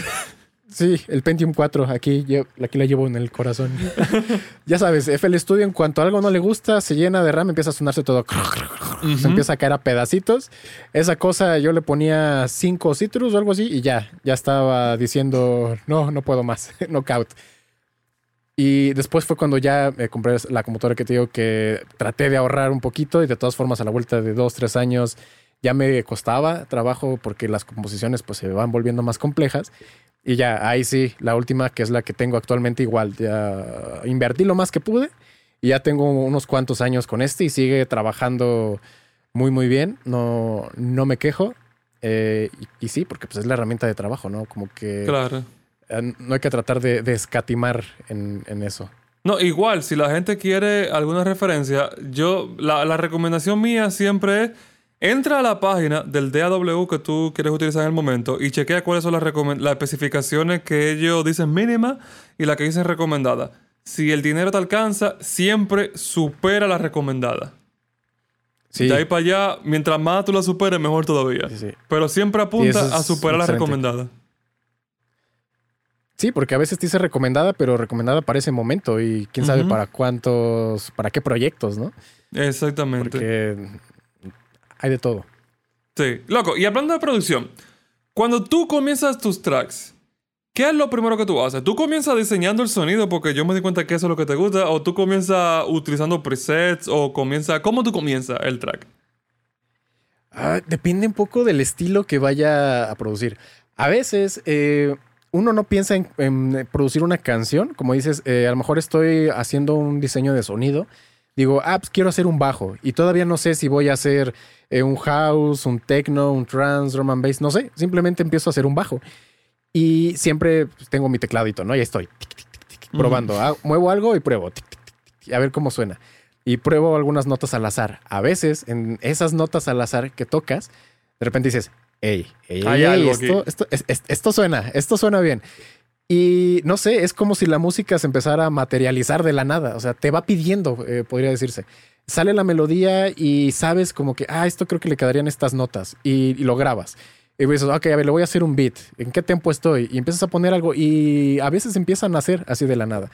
Sí, el Pentium 4, aquí, aquí la llevo en el corazón. ya sabes, FL Studio en cuanto algo no le gusta, se llena de RAM, empieza a sonarse todo. Se empieza a caer a pedacitos. Esa cosa yo le ponía cinco citrus o algo así y ya, ya estaba diciendo, no, no puedo más, knockout. Y después fue cuando ya me compré la computadora que te digo que traté de ahorrar un poquito y de todas formas a la vuelta de dos, tres años ya me costaba trabajo porque las composiciones pues se van volviendo más complejas. Y ya, ahí sí, la última que es la que tengo actualmente igual, ya invertí lo más que pude y ya tengo unos cuantos años con este y sigue trabajando muy, muy bien. No, no me quejo. Eh, y, y sí, porque pues es la herramienta de trabajo, ¿no? Como que Claro. eh, no hay que tratar de, de escatimar en, en eso. No, igual, si la gente quiere alguna referencia, yo, la, la recomendación mía siempre es, entra a la página del DAW que tú quieres utilizar en el momento y chequea cuáles son las, las especificaciones que ellos dicen mínima y las que dicen recomendada. Si el dinero te alcanza, siempre supera la recomendada. Sí, De ahí para allá, mientras más tú la superes, mejor todavía. sí, sí. Pero siempre apunta a superar la recomendada. Sí, porque a veces te dice recomendada, pero recomendada para ese momento y quién sabe para cuántos, para qué proyectos, ¿no? Exactamente. Porque hay de todo. Sí, loco. Y hablando de producción, cuando tú comienzas tus tracks, ¿qué es lo primero que tú haces? ¿Tú comienzas diseñando el sonido porque yo me di cuenta que eso es lo que te gusta? ¿O tú comienzas utilizando presets? ¿O comienza ¿Cómo tú comienzas el track? Ah, depende un poco del estilo que vaya a producir. A veces eh, uno no piensa en, en producir una canción. Como dices, eh, a lo mejor estoy haciendo un diseño de sonido. Digo, ah, pues quiero hacer un bajo. Y todavía no sé si voy a hacer eh, un house, un techno, un trance, drum and bass. No sé. Simplemente empiezo a hacer un bajo. Y siempre pues, tengo mi tecladito, ¿no? Y estoy tic, tic, tic, tic, Ujú. probando. Ah, muevo algo y pruebo. tic, tic, tic, tic, a ver cómo suena y pruebo algunas notas al azar. A veces, en esas notas al azar que tocas, de repente dices, hey, hey, hey, esto, aquí". esto, es- es- esto suena, esto suena bien. Y no sé, es como si la música se empezara a materializar de la nada. O sea, te va pidiendo, eh, podría decirse. Sale la melodía y sabes como que, ah, esto creo que le quedarían estas notas. Y, y lo grabas. Y dices, ok, a ver, le voy a hacer un beat. ¿En qué tempo estoy? Y empiezas a poner algo y a veces empiezan a hacer así de la nada.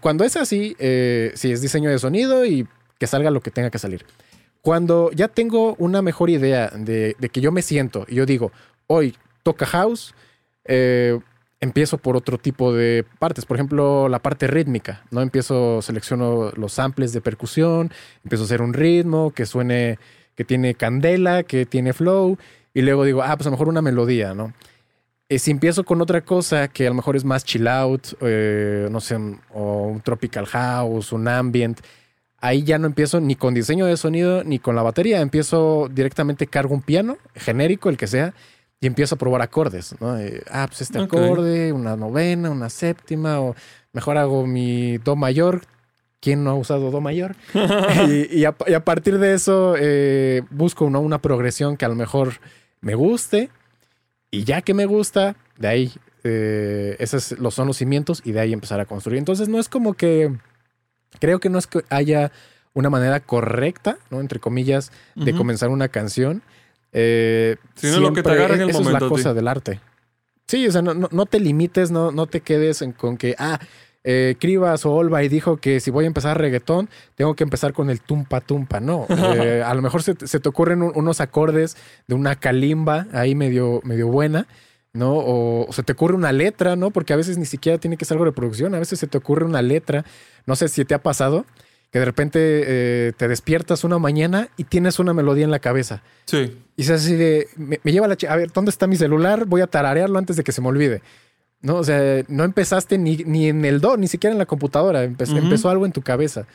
Cuando es así, eh, sí, es diseño de sonido y que salga lo que tenga que salir. Cuando ya tengo una mejor idea de, de que yo me siento y yo digo, hoy toca house, eh, empiezo por otro tipo de partes. Por ejemplo, la parte rítmica, ¿no? Empiezo, selecciono los samples de percusión, empiezo a hacer un ritmo que suene, que tiene candela, que tiene flow. Y y luego digo, ah, pues a lo mejor una melodía, ¿no? Eh, si empiezo con otra cosa que a lo mejor es más chill out, eh, no sé, o un tropical house, un ambient, ahí ya no empiezo ni con diseño de sonido ni con la batería. Empiezo directamente, cargo un piano, genérico, el que sea, y empiezo a probar acordes. ¿no? Eh, ah, pues este acorde, una novena, una séptima, o mejor hago mi do mayor. ¿Quién no ha usado do mayor? y, a, partir de eso busco una progresión que a lo mejor me guste y ya que me gusta, de ahí, eh, esos son los cimientos y de ahí empezar a construir. Entonces no es como que, creo que no es que haya una manera correcta, ¿no? Entre comillas, de comenzar una canción. Eh, Sino lo que te agarra en el momento. es la cosa del arte. Sí, o sea, no, no, te limites, no, no te quedes en, con que, ah, eh, Cribas o Olva y dijo que si voy a empezar reggaetón, tengo que empezar con el tumpa tumpa. No, eh, a lo mejor se, te ocurren unos acordes de una calimba ahí medio, medio buena. ¿no? O, se te ocurre una letra, ¿no? Porque a veces ni siquiera tiene que ser algo de producción, a veces se te ocurre una letra. No sé si te ha pasado que de repente eh, te despiertas una mañana y tienes una melodía en la cabeza. Sí. Y es así de, me, me lleva la... A ver, ¿dónde está mi celular? Voy a tararearlo antes de que se me olvide. No, o sea, no empezaste ni, ni en el do, ni siquiera en la computadora. Empezó, algo en tu cabeza.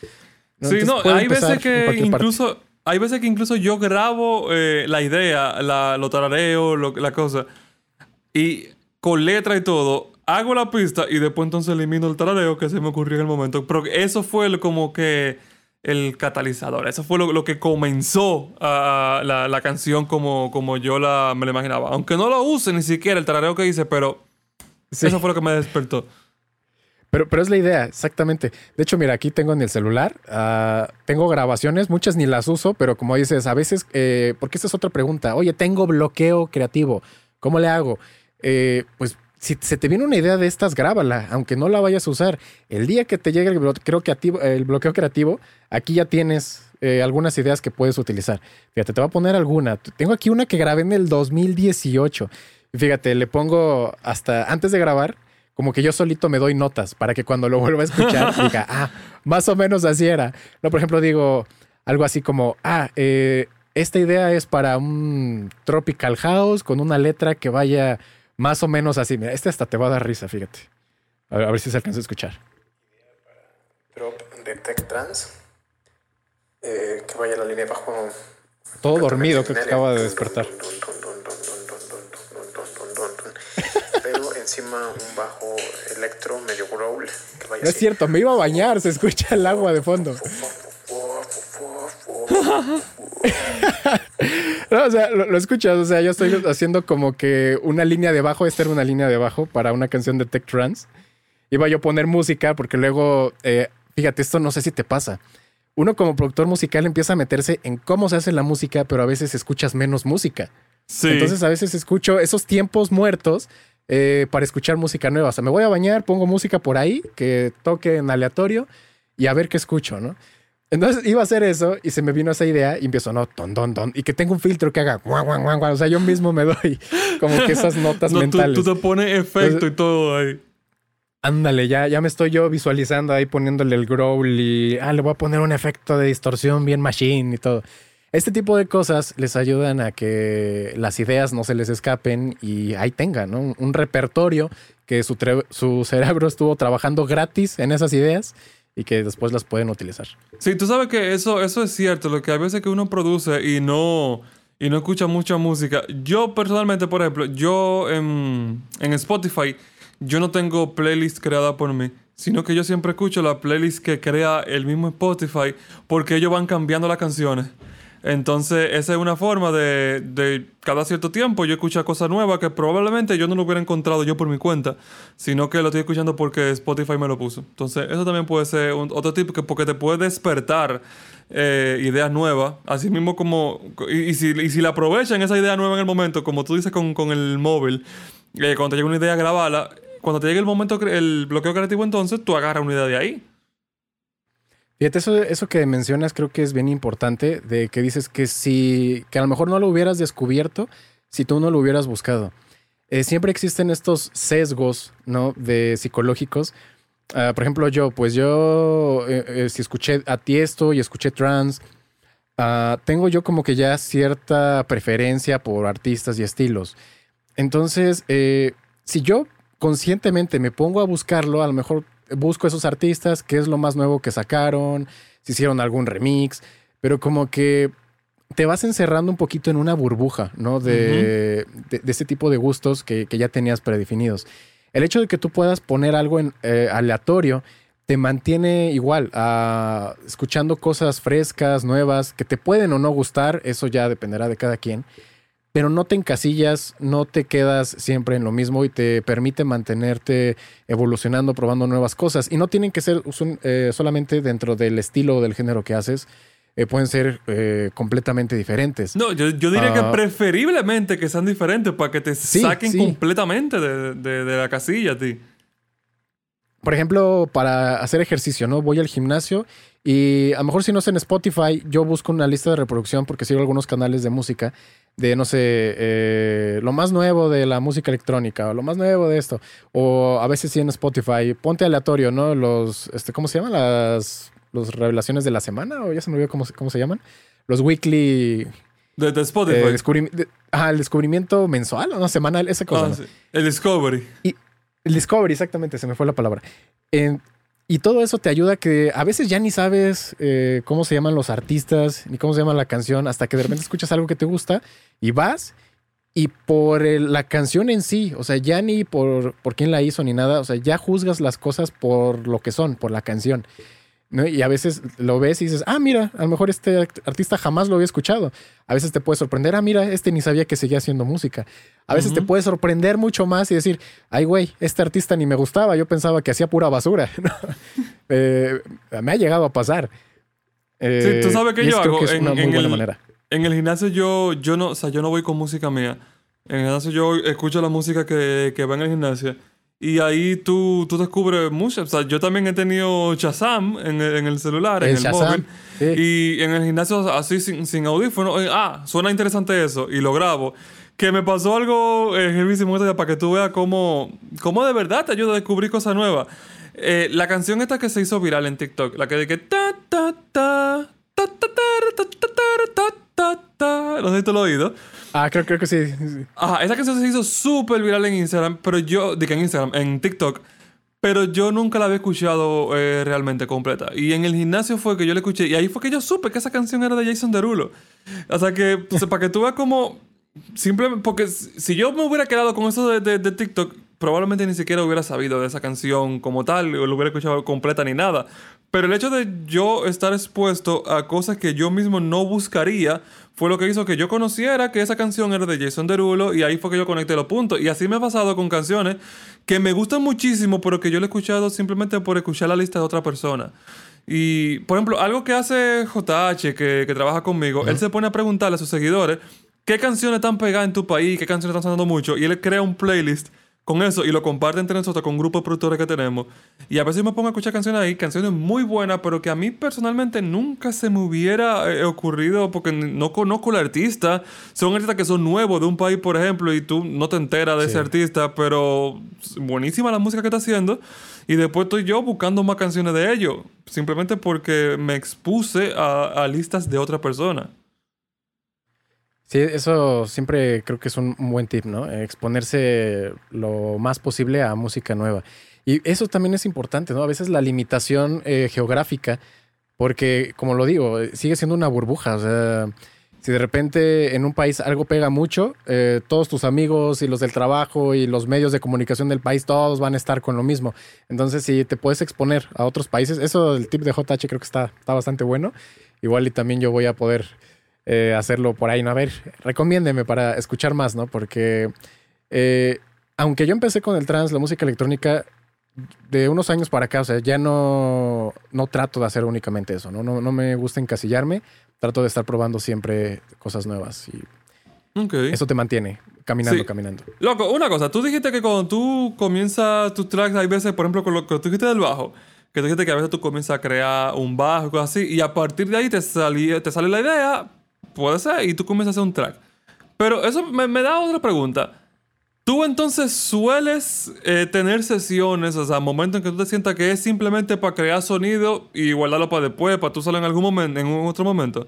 Sí, no, hay veces que incluso, hay veces que incluso yo grabo eh, la idea, la, lo tarareo, la cosa, y con letra y todo, hago la pista y después entonces elimino el tarareo que se me ocurrió en el momento. Pero eso fue como que el catalizador. Eso fue lo, que comenzó la, la, canción como, como yo la, me la imaginaba. Aunque no lo use ni siquiera el tarareo que hice, pero eso fue lo que me despertó. Pero, pero es la idea, exactamente. De hecho, mira, aquí tengo en el celular, ah, tengo grabaciones, muchas ni las uso, pero como dices, a veces, eh, porque esta es otra pregunta, oye, tengo bloqueo creativo, ¿cómo le hago? Eh, pues si se te viene una idea de estas, grábala, aunque no la vayas a usar. El día que te llegue el bloqueo creativo, el bloqueo creativo aquí ya tienes eh, algunas ideas que puedes utilizar. Fíjate, te voy a poner alguna. Tengo aquí una que grabé en el 2018 fíjate, le pongo hasta antes de grabar, como que yo solito me doy notas para que cuando lo vuelva a escuchar diga, ah, más o menos así era. No, por ejemplo, digo algo así como, ah, eh, esta idea es para un tropical house con una letra que vaya más o menos así. Mira, este hasta te va a dar risa, fíjate. A ver, si se alcanza a escuchar. Drop de Tech Trans. Eh, que vaya la línea bajo. Todo dormido, que acaba de despertar. encima un bajo electro medio growl. no es cierto, me iba a bañar, se escucha el agua de fondo. No, o sea, lo, escuchas, o sea, yo estoy haciendo como que una línea de bajo, esta era una línea de bajo para una canción de Tech Trance. Iba yo a poner música porque luego, eh, fíjate, esto no sé si te pasa. Uno como productor musical empieza a meterse en cómo se hace la música, pero a veces escuchas menos música. Entonces a veces escucho esos tiempos muertos eh, para escuchar música nueva. O sea, me voy a bañar, pongo música por ahí que toque en aleatorio y a ver qué escucho, ¿no? Entonces iba a hacer eso y se me vino esa idea y empiezo, no, ton, ton, ton, y que tengo un filtro que haga guau, guau, guau, guau. O sea, yo mismo me doy como que esas notas mentales. Tú, te pones efecto y todo ahí. Ándale, ya, ya me estoy yo visualizando ahí poniéndole el growl y, ah, le voy a poner un efecto de distorsión bien machine y todo. Este tipo de cosas les ayudan a que las ideas no se les escapen y ahí tengan un repertorio que su, su, cerebro estuvo trabajando gratis en esas ideas y que después las pueden utilizar. Sí, tú sabes que eso, eso es cierto, lo que a veces que uno produce y no, y no escucha mucha música. Yo personalmente, por ejemplo, yo en, en Spotify, yo no tengo playlist creada por mí sino que yo siempre escucho la playlist que crea el mismo Spotify porque ellos van cambiando las canciones. Entonces, esa es una forma de, de, cada cierto tiempo yo escuchar cosas nuevas que probablemente yo no lo hubiera encontrado yo por mi cuenta, sino que lo estoy escuchando porque Spotify me lo puso. Entonces, eso también puede ser otro tipo que porque te puede despertar eh, ideas nuevas, así mismo como, y, si, y si la aprovechan esa idea nueva en el momento, como tú dices con, con el móvil, eh, cuando te llega una idea, grabarla, cuando te llegue el momento, el bloqueo creativo, entonces tú agarras una idea de ahí. Fíjate, eso, eso que mencionas creo que es bien importante, de que dices que si, que a lo mejor no lo hubieras descubierto si tú no lo hubieras buscado. Eh, siempre existen estos sesgos, ¿no? De psicológicos. Ah, por ejemplo, yo, pues yo, eh, eh, si escuché a esto y escuché trans, ah, tengo yo como que ya cierta preferencia por artistas y estilos. Entonces, si yo conscientemente me pongo a buscarlo, a lo mejor busco esos artistas, qué es lo más nuevo que sacaron, si hicieron algún remix, pero como que te vas encerrando un poquito en una burbuja, ¿no? De, de, ese tipo de gustos que, que, ya tenías predefinidos. El hecho de que tú puedas poner algo en, eh, aleatorio te mantiene igual, uh, escuchando cosas frescas, nuevas, que te pueden o no gustar, eso ya dependerá de cada quien, pero no te encasillas, no te quedas siempre en lo mismo y te permite mantenerte evolucionando, probando nuevas cosas. Y no tienen que ser eh, solamente dentro del estilo o del género que haces, eh, pueden ser eh, completamente diferentes. No, yo, yo diría que ah. preferiblemente que sean diferentes para que te saquen completamente de, de, de, la casilla a ti. Por ejemplo, para hacer ejercicio, ¿no? Voy al gimnasio y a lo mejor si no es en Spotify, yo busco una lista de reproducción porque sigo algunos canales de música de, no sé, eh, lo más nuevo de la música electrónica o lo más nuevo de esto. O a veces sí en Spotify, ponte aleatorio, ¿no? Los, este, ¿cómo se llaman? Las los revelaciones de la semana, o ya se me olvidó cómo, cómo se llaman. Los weekly. De, Spotify. Eh, ajá, el descubrimiento mensual o no, semanal, esa cosa. Ah, el Discovery. Y, el Discovery, exactamente, se me fue la palabra. y todo eso te ayuda a que a veces ya ni sabes eh, cómo se llaman los artistas, ni cómo se llama la canción, hasta que de repente escuchas algo que te gusta y vas y por la canción en sí, o sea, ya ni por, por quién la hizo ni nada, o sea, ya juzgas las cosas por lo que son, por la canción. Y a veces lo ves y dices, ah, mira, a lo mejor este artista jamás lo había escuchado. A veces te puede sorprender, ah, mira, este ni sabía que seguía haciendo música. A veces te puede sorprender mucho más y decir, ay, güey, este artista ni me gustaba, yo pensaba que hacía pura basura. Eh, me ha llegado a pasar. sí, tú sabes que yo hago. Que es una muy buena el, manera. En el gimnasio yo, yo no, o sea, yo no voy con música mía. En el gimnasio yo escucho la música que, que va en el gimnasio. Y ahí tú, tú descubres mucho. O sea, yo también he tenido Shazam en el, en el celular, en el móvil. Y en el gimnasio así sin, sin audífono. Ah, suena interesante eso. Y lo grabo. Que me pasó algo eh, para que tú veas cómo, cómo de verdad te ayuda a descubrir cosas nuevas. Eh, la canción esta que se hizo viral en TikTok, la que de que ta ta ta ta ta ta ta ta ta ta no sé si tú lo has oído. Ah, creo, creo que sí. Ajá, esa canción se hizo súper viral en Instagram, pero yo, de que en Instagram, en TikTok, pero yo nunca la había escuchado eh, realmente completa. Y en el gimnasio fue que yo la escuché, y ahí fue que yo supe que esa canción era de Jason Derulo. O sea que, para que tú veas como, simplemente, porque si yo me hubiera quedado con eso de, de, TikTok, probablemente ni siquiera hubiera sabido de esa canción como tal, o lo hubiera escuchado completa ni nada. Pero el hecho de yo estar expuesto a cosas que yo mismo no buscaría fue lo que hizo que yo conociera que esa canción era de Jason Derulo y ahí fue que yo conecté los puntos. Y así me ha pasado con canciones que me gustan muchísimo, pero que yo le he escuchado simplemente por escuchar la lista de otra persona. Y, por ejemplo, algo que hace JH, que, que trabaja conmigo, él se pone a preguntarle a sus seguidores qué canciones están pegadas en tu país, qué canciones están sonando mucho, y él crea un playlist con eso y lo comparte entre nosotros con un grupo de productores que tenemos. Y a veces me pongo a escuchar canciones ahí, canciones muy buenas, pero que a mí personalmente nunca se me hubiera eh, ocurrido porque no conozco al artista. Son artistas que son nuevos de un país, por ejemplo, y tú no te enteras de ese artista, pero buenísima la música que está haciendo. Y después estoy yo buscando más canciones de ellos, simplemente porque me expuse a, a listas de otra persona. Sí, eso siempre creo que es un, buen tip, ¿no? Exponerse lo más posible a música nueva. Y eso también es importante, ¿no? A veces la limitación eh, geográfica, porque como lo digo, sigue siendo una burbuja. O sea, si de repente en un país algo pega mucho, eh, todos tus amigos y los del trabajo y los medios de comunicación del país, todos van a estar con lo mismo. Entonces, si te puedes exponer a otros países, eso del tip de JH creo que está, está bastante bueno. Igual y también yo voy a poder eh, hacerlo por ahí, ¿no? A ver, recomiéndeme para escuchar más, ¿no? Porque eh, aunque yo empecé con el trans, la música electrónica, de unos años para acá, o sea, ya no, no trato de hacer únicamente eso, ¿no? ¿no? No me gusta encasillarme, trato de estar probando siempre cosas nuevas y eso te mantiene caminando, caminando. Loco, una cosa, tú dijiste que cuando tú comienzas tus tracks, hay veces, por ejemplo, con lo que tú dijiste del bajo, que tú dijiste que a veces tú comienzas a crear un bajo, cosas así, y a partir de ahí te, te sale la idea, Puede ser, y tú comienzas a hacer un track. Pero eso me, da otra pregunta. ¿Tú entonces sueles eh, tener sesiones, o sea, momentos en que tú te sientas que es simplemente para crear sonido y guardarlo para después, para tú solo en algún momento, en un otro momento? O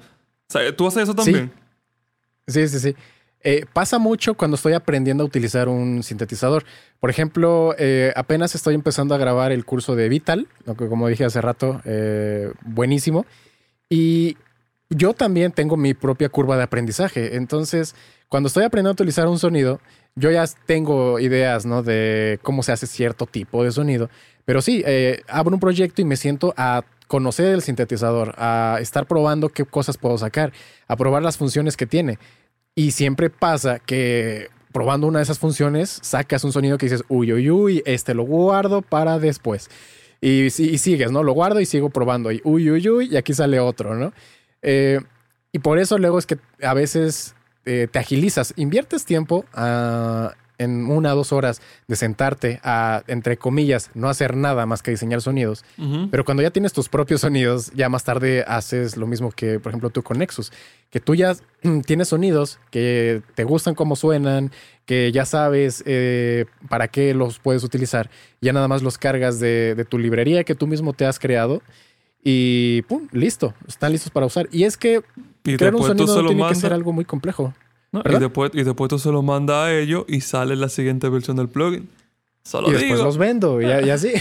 sea, ¿tú haces eso también? Sí, sí, sí. Eh, pasa mucho cuando estoy aprendiendo a utilizar un sintetizador. Por ejemplo, eh, apenas estoy empezando a grabar el curso de Vital, lo que como dije hace rato, buenísimo. Y yo también tengo mi propia curva de aprendizaje. Entonces, cuando estoy aprendiendo a utilizar un sonido, yo ya tengo ideas, ¿no? De cómo se hace cierto tipo de sonido. Pero sí, abro un proyecto y me siento a conocer el sintetizador, a estar probando qué cosas puedo sacar, a probar las funciones que tiene. Y siempre pasa que probando una de esas funciones sacas un sonido que dices, uy, uy, uy, este lo guardo para después. Y, y sigues, ¿no? Lo guardo y sigo probando. Y uy, uy, uy, y aquí sale otro, ¿no? Eh, y por eso luego es que a veces eh, te agilizas, inviertes tiempo a en una o dos horas de sentarte a, entre comillas, no hacer nada más que diseñar sonidos. Pero cuando ya tienes tus propios sonidos, ya más tarde haces lo mismo que, por ejemplo, tú con Nexus, que tú ya tienes sonidos que te gustan cómo suenan, que ya sabes eh, para qué los puedes utilizar. Ya nada más los cargas de, tu librería que tú mismo te has creado y ¡pum! Listo, están listos para usar. Y es que crear un sonido no tiene que ser algo muy complejo. Y, después, y después tú se lo mandas a ellos y sale la siguiente versión del plugin. Solo y después los vendo y, así.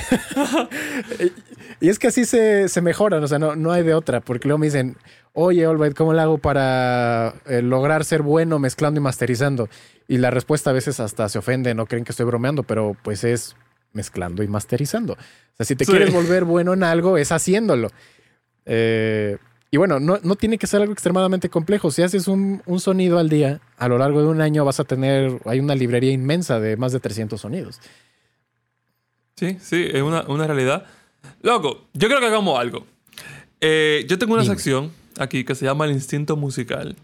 y es que así se, se mejoran, o sea, no, no hay de otra, porque luego me dicen, oye, Albright, ¿cómo lo hago para eh, lograr ser bueno mezclando y masterizando? Y la respuesta a veces hasta se ofende, no creen que estoy bromeando, pero pues es mezclando y masterizando. O sea, si te quieres volver bueno en algo, es haciéndolo. Eh, y bueno, no, tiene que ser algo extremadamente complejo. Si haces un, sonido al día, a lo largo de un año vas a tener, hay una librería inmensa de más de 300 sonidos. Sí, sí, es una, realidad. Loco, yo creo que hagamos algo. Eh, yo tengo una sección aquí que se llama el instinto musical,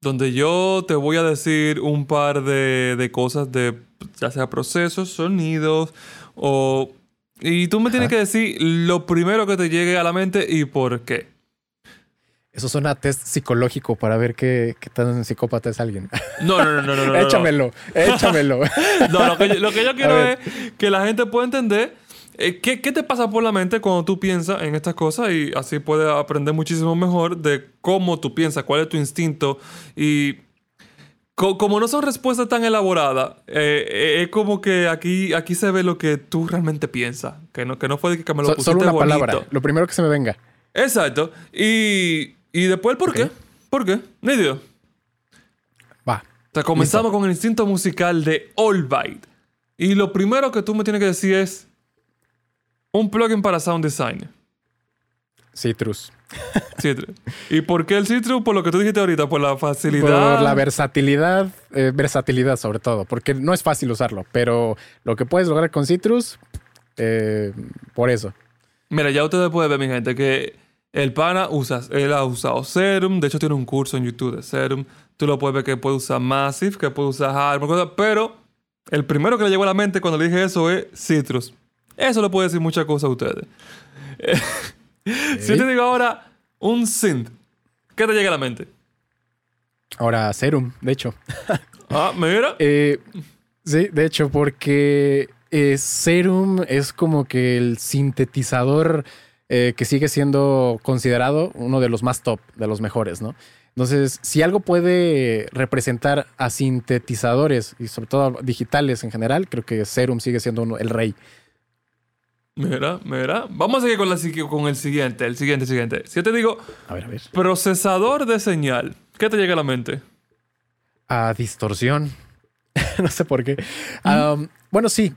donde yo te voy a decir un par de, cosas de, ya sea procesos, sonidos, o... Y tú me tienes que decir lo primero que te llegue a la mente y por qué. Eso suena a test psicológico para ver qué, tan psicópata es alguien. No, no, no, no, no. échamelo, échamelo. no, lo que, yo, quiero es que la gente pueda entender eh, ¿qué, te pasa por la mente cuando tú piensas en estas cosas y así puedes aprender muchísimo mejor de cómo tú piensas, cuál es tu instinto y como no son respuestas tan elaboradas, eh, eh, es como que aquí, aquí se ve lo que tú realmente piensas. Que no, que no fue que me lo pusiste Solo una palabra, lo primero que se me venga. Exacto. Y y después, ¿por qué? ¿Por qué? Nidio. Va. O comenzamos con el instinto musical de All Byte. Y lo primero que tú me tienes que decir es un plugin para sound design. Citrus. Citrus. ¿Y por qué el Citrus? Por lo que tú dijiste ahorita, por la facilidad. Por la versatilidad, eh, versatilidad sobre todo, porque no es fácil usarlo, pero lo que puedes lograr con Citrus, eh, por eso. Mira, ya ustedes pueden ver, mi gente, que el pana usa, él ha usado Serum, de hecho tiene un curso en YouTube de Serum. Tú lo puedes ver que puede usar Massive, que puede usar Harmon, pero el primero que le llegó a la mente cuando le dije eso es Citrus. Eso le puede decir muchas cosas a ustedes. Si te digo ahora un synth, ¿qué te llega a la mente? Ahora Serum, de hecho. ah, mira. Eh, sí, de hecho, porque eh, Serum es como que el sintetizador eh, que sigue siendo considerado uno de los más top, de los mejores, ¿no? Entonces, si algo puede representar a sintetizadores y sobre todo digitales en general, creo que Serum sigue siendo el rey. Mira, mira. Vamos a seguir con, la, con el siguiente, el siguiente, siguiente. Si yo te digo, a ver, a ver. procesador de señal, ¿qué te llega a la mente? A distorsión. no sé por qué. ¿Mm? bueno, sí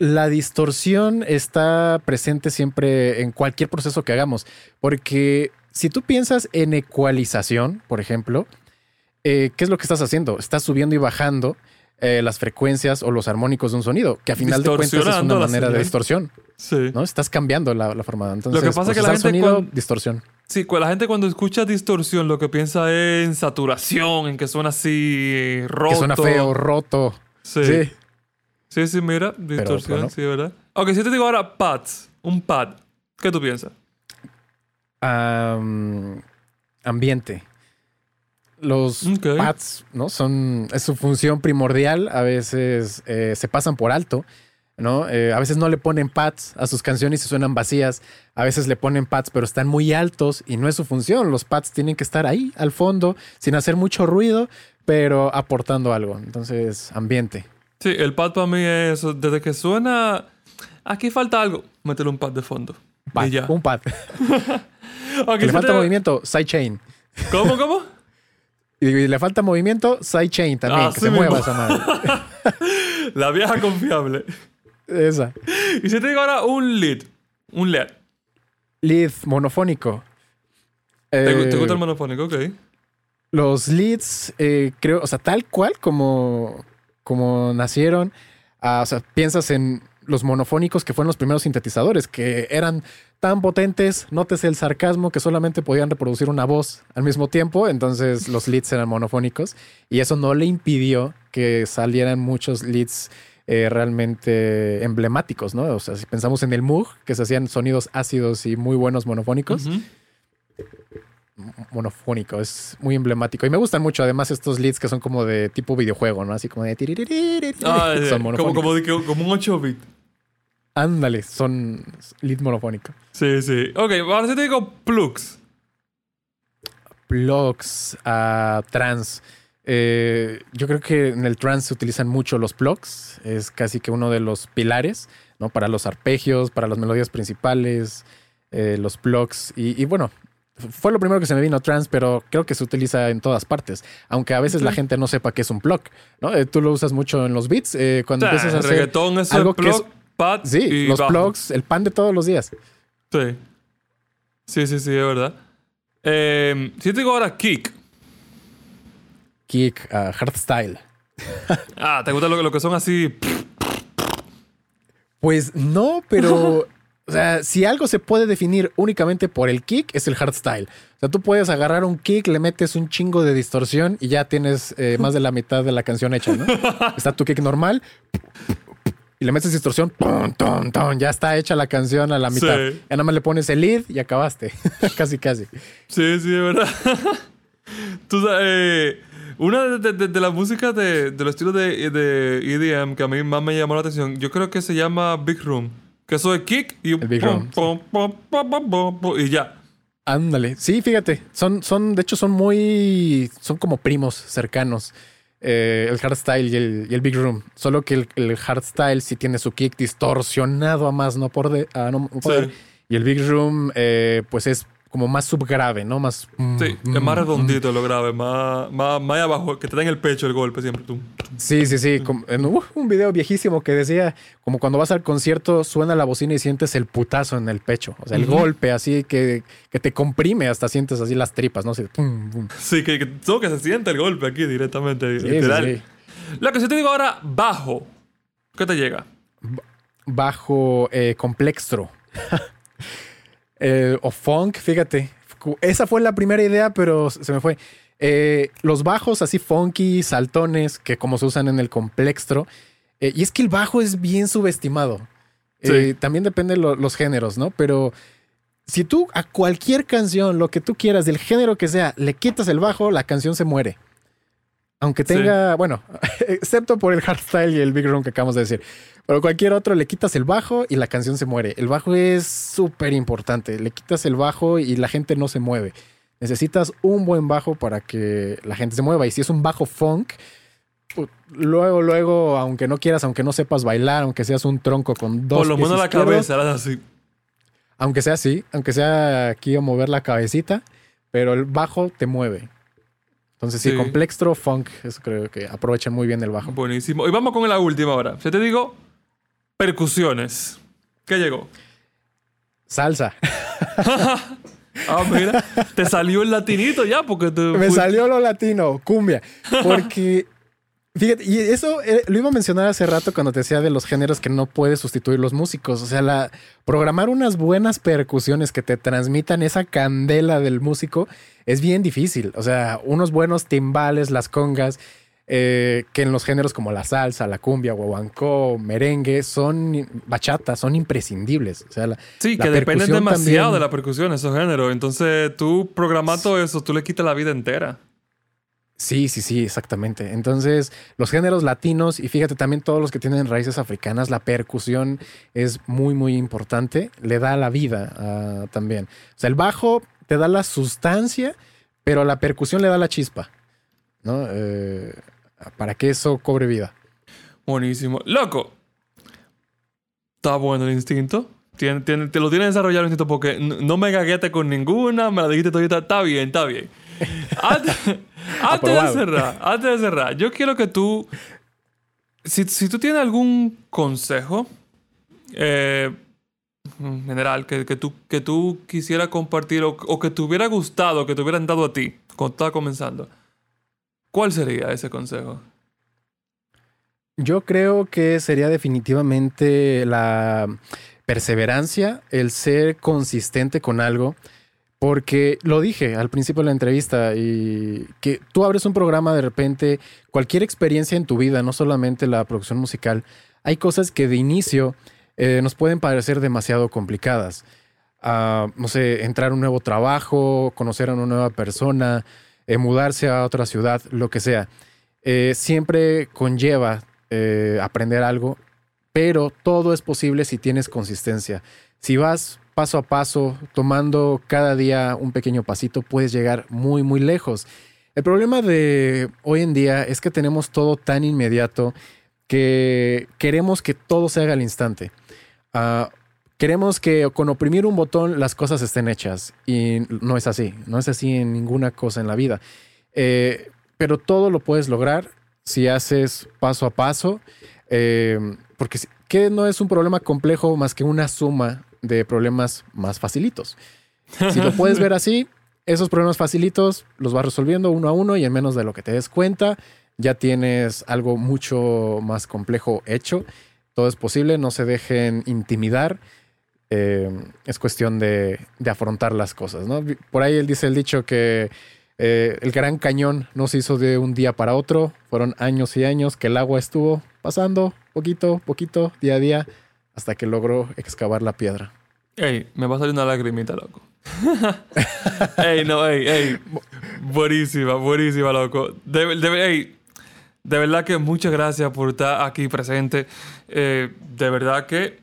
la distorsión está presente siempre en cualquier proceso que hagamos, porque si tú piensas en ecualización, por ejemplo, eh, ¿qué es lo que estás haciendo? Estás subiendo y bajando eh, las frecuencias o los armónicos de un sonido, que a final de cuentas es una manera de distorsión. Sí. ¿no? Estás cambiando la, forma. Entonces, lo que pasa es que la gente sonido, distorsión. Sí, la gente cuando escucha distorsión lo que piensa es en saturación, en que suena así roto. Que suena feo, roto. sí. Sí, sí, mira, distorsión, sí, ¿verdad? Ok, si te digo ahora pads, un pad, ¿qué tú piensas? ambiente. Los pads, ¿no? Son, es su función primordial, a veces eh, se pasan por alto. ¿no? Eh, a veces no le ponen pads a sus canciones y suenan vacías. A veces le ponen pads, pero están muy altos y no es su función. Los pads tienen que estar ahí, al fondo, sin hacer mucho ruido, pero aportando algo. Entonces, ambiente. Sí, el pad para mí es. Desde que suena. Aquí falta algo. Métele un pad de fondo. Pad, y ya. Un pad. Le se falta te- movimiento, sidechain. ¿Cómo, cómo? Y le falta movimiento, sidechain también, Así que se mueva esa madre. La vieja confiable. esa. Y si te digo ahora un lead. Un LED. Lead monofónico. ¿Te, gu- te Eh, gusta el monofónico? Ok. Los leads, eh, creo, o sea, tal cual como, como nacieron, ah, o sea, piensas en los monofónicos que fueron los primeros sintetizadores, que eran tan potentes, nótese el sarcasmo, que solamente podían reproducir una voz al mismo tiempo, entonces los leads eran monofónicos, y eso no le impidió que salieran muchos leads eh, realmente emblemáticos, ¿no? O sea, si pensamos en el Moog, que se hacían sonidos ácidos y muy buenos monofónicos, Ujú. monofónico, es muy emblemático. Y me gustan mucho además estos leads que son como de tipo videojuego, ¿no? Así como de... Ah, ya, son monofónicos. como, de como un 8 bit. Ándale, son lead monofónico. Sí, sí. Ok, ahora sí te digo plugs. Plugs, ah, trans. Eh, yo creo que en el trance se utilizan mucho los plugs. Es casi que uno de los pilares, ¿no? Para los arpegios, para las melodías principales, eh, los plugs. Y, y bueno, fue lo primero que se me vino trance, pero creo que se utiliza en todas partes. Aunque a veces la gente no sepa qué es un plug, ¿no? Eh, tú lo usas mucho en los beats. cuando O sea, empiezas a hacer. reggaetón es algo el que plug, es- pad Sí, y los bajo. plugs, el pan de todos los días. Sí. Sí, sí, sí, es verdad. Eh, si te digo ahora kick. Kick, ah, hardstyle. Ah, ¿te gusta lo, lo que son así? Pues no, pero. O sea, si algo se puede definir únicamente por el kick, es el hardstyle. O sea, tú puedes agarrar un kick, le metes un chingo de distorsión y ya tienes eh, más de la mitad de la canción hecha, ¿no? Está tu kick normal y le metes distorsión, ton, ton, ton, ya está hecha la canción a la mitad. Sí. Ya nada más le pones el lead y acabaste. casi, casi. Sí, sí, es verdad. Tú sabes, eh, una de, de- de- de las músicas de, de los estilos de, de EDM que a mí más me llamó la atención, yo creo que se llama Big Room. Que eso es kick y El Big pum, Room, pum, pum, y ya. Ándale. Sí, fíjate. Son, son, de hecho, son muy. Son como primos cercanos. Eh, el hardstyle y el, y el big room. Solo que el, el hardstyle sí tiene su kick distorsionado a más no por de, a no poder. Sí. Y el big room, eh, pues es como más subgrave, ¿no? Más. Sí, mm, es más mm, redondito lo grave, más, más, más abajo, que te da en el pecho el golpe siempre. Tú. Sí, sí, sí. como- en uh, un video viejísimo que decía, como cuando vas al concierto, suena la bocina y sientes el putazo en el pecho. O sea, el golpe así que, que te comprime, hasta sientes así las tripas, ¿no? Así, pum, pum. Sí, que, que, todo que se siente el golpe aquí directamente. Sí, literal. sí, sí. Lo que si te digo ahora, bajo. ¿Qué te llega? bajo eh, complextro. Eh, o funk, fíjate. Esa fue la primera idea, pero se me fue. Eh, los bajos así funky, saltones, que como se usan en el complextro. Eh, y es que el bajo es bien subestimado. Sí. también depende de lo- los géneros, ¿no? Pero si tú a cualquier canción, lo que tú quieras, del género que sea, le quitas el bajo, la canción se muere. Aunque Sí. tenga, bueno, excepto por el hardstyle y el big room que acabamos de decir. Pero cualquier otro le quitas el bajo y la canción se muere. El bajo es súper importante. Le quitas el bajo y la gente no se mueve. Necesitas un buen bajo para que la gente se mueva. Y si es un bajo funk, pu- luego, luego, aunque no quieras, aunque no sepas bailar, aunque seas un tronco con dos Por lo menos la cabeza, así. aunque sea así, aunque sea aquí a mover la cabecita, pero el bajo te mueve. Entonces, sí, Sí. complextro, funk, eso creo que aprovechan muy bien el bajo. Buenísimo. Y vamos con la última ahora. Si te digo, percusiones. ¿Qué llegó? Salsa. Ah, mira, te salió el latinito ya porque te Me salió lo latino, cumbia. Porque, fíjate, y eso eh, lo iba a mencionar hace rato cuando te decía de los géneros que no puedes sustituir los músicos. O sea, la, programar unas buenas percusiones que te transmitan esa candela del músico es bien difícil. O sea, unos buenos timbales, las congas, eh, que en los géneros como la salsa, la cumbia, guaguancó, merengue, son bachata, son imprescindibles. O sea, la, Sí, la que dependen demasiado también- de la percusión, esos géneros. Entonces, tú programando eso, tú le quitas la vida entera. Sí, sí, sí, exactamente. Entonces, los géneros latinos y fíjate también todos los que tienen raíces africanas, la percusión es muy, muy importante. Le da la vida ah, también. O sea, el bajo te da la sustancia, pero la percusión le da la chispa, ¿no? Eh, para que eso cobre vida. Buenísimo. Loco. Está bueno el instinto. Tiene, tiene, te lo tienes desarrollado el instinto porque no me gaguete con ninguna, me la dijiste todita. Está bien, está bien. antes, antes de cerrar, antes de cerrar, yo quiero que tú, si, si tú tienes algún consejo, eh, en general, que, que, tú, que tú quisieras compartir o, o, que te hubiera gustado, que te hubieran dado a ti cuando estaba comenzando, ¿cuál sería ese consejo? Yo creo que sería definitivamente la perseverancia, el ser consistente con algo. Porque lo dije al principio de la entrevista y que tú abres un programa de repente, cualquier experiencia en tu vida, no solamente la producción musical, hay cosas que de inicio eh, nos pueden parecer demasiado complicadas. Uh, no sé, entrar a un nuevo trabajo, conocer a una nueva persona, eh, mudarse a otra ciudad, lo que sea. Eh, siempre conlleva eh, aprender algo, pero todo es posible si tienes consistencia. Si vas paso a paso, tomando cada día un pequeño pasito, puedes llegar muy, muy lejos. El problema de hoy en día es que tenemos todo tan inmediato que queremos que todo se haga al instante. Uh, queremos que con oprimir un botón las cosas estén hechas y no es así, no es así en ninguna cosa en la vida. Eh, pero todo lo puedes lograr si haces paso a paso, eh, porque que no es un problema complejo más que una suma de problemas más facilitos. Si lo puedes ver así, esos problemas facilitos los vas resolviendo uno a uno y en menos de lo que te des cuenta, ya tienes algo mucho más complejo hecho. Todo es posible, no se dejen intimidar. Eh, es cuestión de, de, afrontar las cosas. ¿no? Por ahí él dice el dicho que eh, el Gran Cañón no se hizo de un día para otro, fueron años y años que el agua estuvo pasando poquito, poquito, día a día, hasta que logró excavar la piedra. Ey, me va a salir una lagrimita, loco. ey, no, ey, ey. Buenísima, buenísima, loco. De, de, ey, de verdad que muchas gracias por estar aquí presente. Eh, de verdad que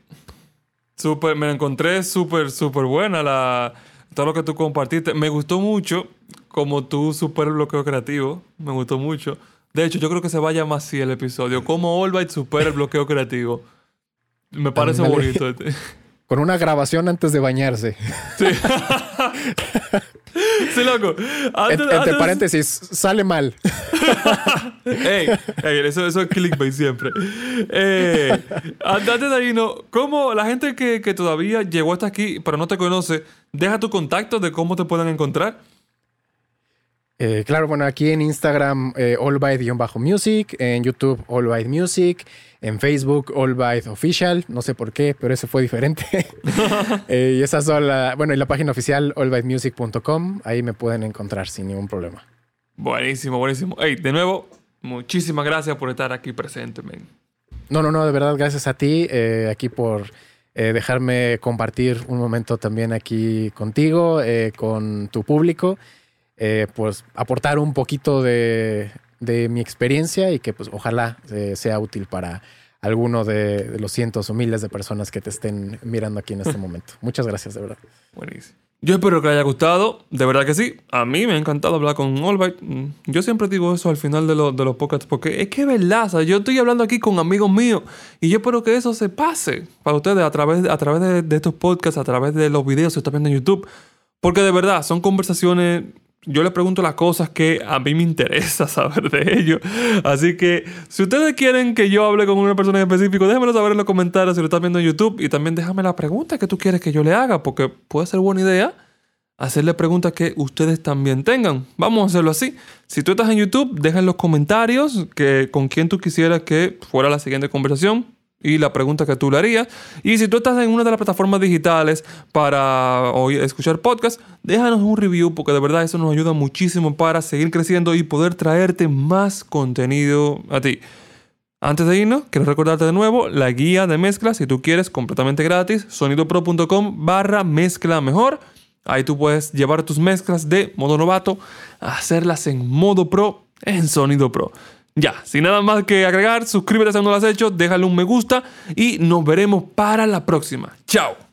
super, me la encontré súper, súper buena la, todo lo que tú compartiste. Me gustó mucho como tú super bloqueo creativo. Me gustó mucho. De hecho, yo creo que se vaya más así el episodio. Como All super el bloqueo creativo. Me parece bonito. Con una grabación antes de bañarse. Sí. sí, loco. Antes, entre paréntesis, sale mal. ey, ey, eso, eso es clickbait siempre. Eh, antes de ahí, ¿no? ¿Cómo la gente que, que todavía llegó hasta aquí, pero no te conoce, deja tu contacto de cómo te pueden encontrar? Eh, claro, bueno, aquí en Instagram, eh, allbyte-music, en YouTube, allbyte music, en Facebook, allbyte official, no sé por qué, pero eso fue diferente. eh, y esas son la, bueno, y la página oficial, allbytemusic.com, ahí me pueden encontrar sin ningún problema. Buenísimo, buenísimo. Hey, de nuevo, muchísimas gracias por estar aquí presente, men. No, no, no, de verdad, gracias a ti, eh, aquí por dejarme compartir un momento también aquí contigo, con tu público eh, pues aportar un poquito de, de, mi experiencia y que pues ojalá eh, sea útil para alguno de, de, los cientos o miles de personas que te estén mirando aquí en este momento. Muchas gracias, de verdad. Buenísimo. Yo espero que les haya gustado, de verdad que sí. A mí me ha encantado hablar con Allbyte. Yo siempre digo eso al final de, lo, de los podcasts porque es que es verdad. O sea, yo estoy hablando aquí con amigos míos y yo espero que eso se pase para ustedes a través, a través de, de estos podcasts, a través de los videos que están viendo en YouTube. Porque de verdad son conversaciones yo le pregunto las cosas que a mí me interesa saber de ellos. Así que si ustedes quieren que yo hable con una persona en específico, déjenmelo saber en los comentarios si lo están viendo en YouTube. Y también déjame la pregunta que tú quieres que yo le haga, porque puede ser buena idea hacerle preguntas que ustedes también tengan. Vamos a hacerlo así. Si tú estás en YouTube, deja en los comentarios que, con quién tú quisieras que fuera la siguiente conversación y la pregunta que tú le harías. Y si tú estás en una de las plataformas digitales para escuchar podcast, déjanos un review porque de verdad eso nos ayuda muchísimo para seguir creciendo y poder traerte más contenido a ti. Antes de irnos, quiero recordarte de nuevo la guía de mezcla, si tú quieres, completamente gratis, sonidopro.com barra mezcla mejor. Ahí tú puedes llevar tus mezclas de modo novato, hacerlas en modo pro en Sonido Pro. Ya, sin nada más que agregar, suscríbete si aún no lo has hecho, déjale un me gusta y nos veremos para la próxima. Chao.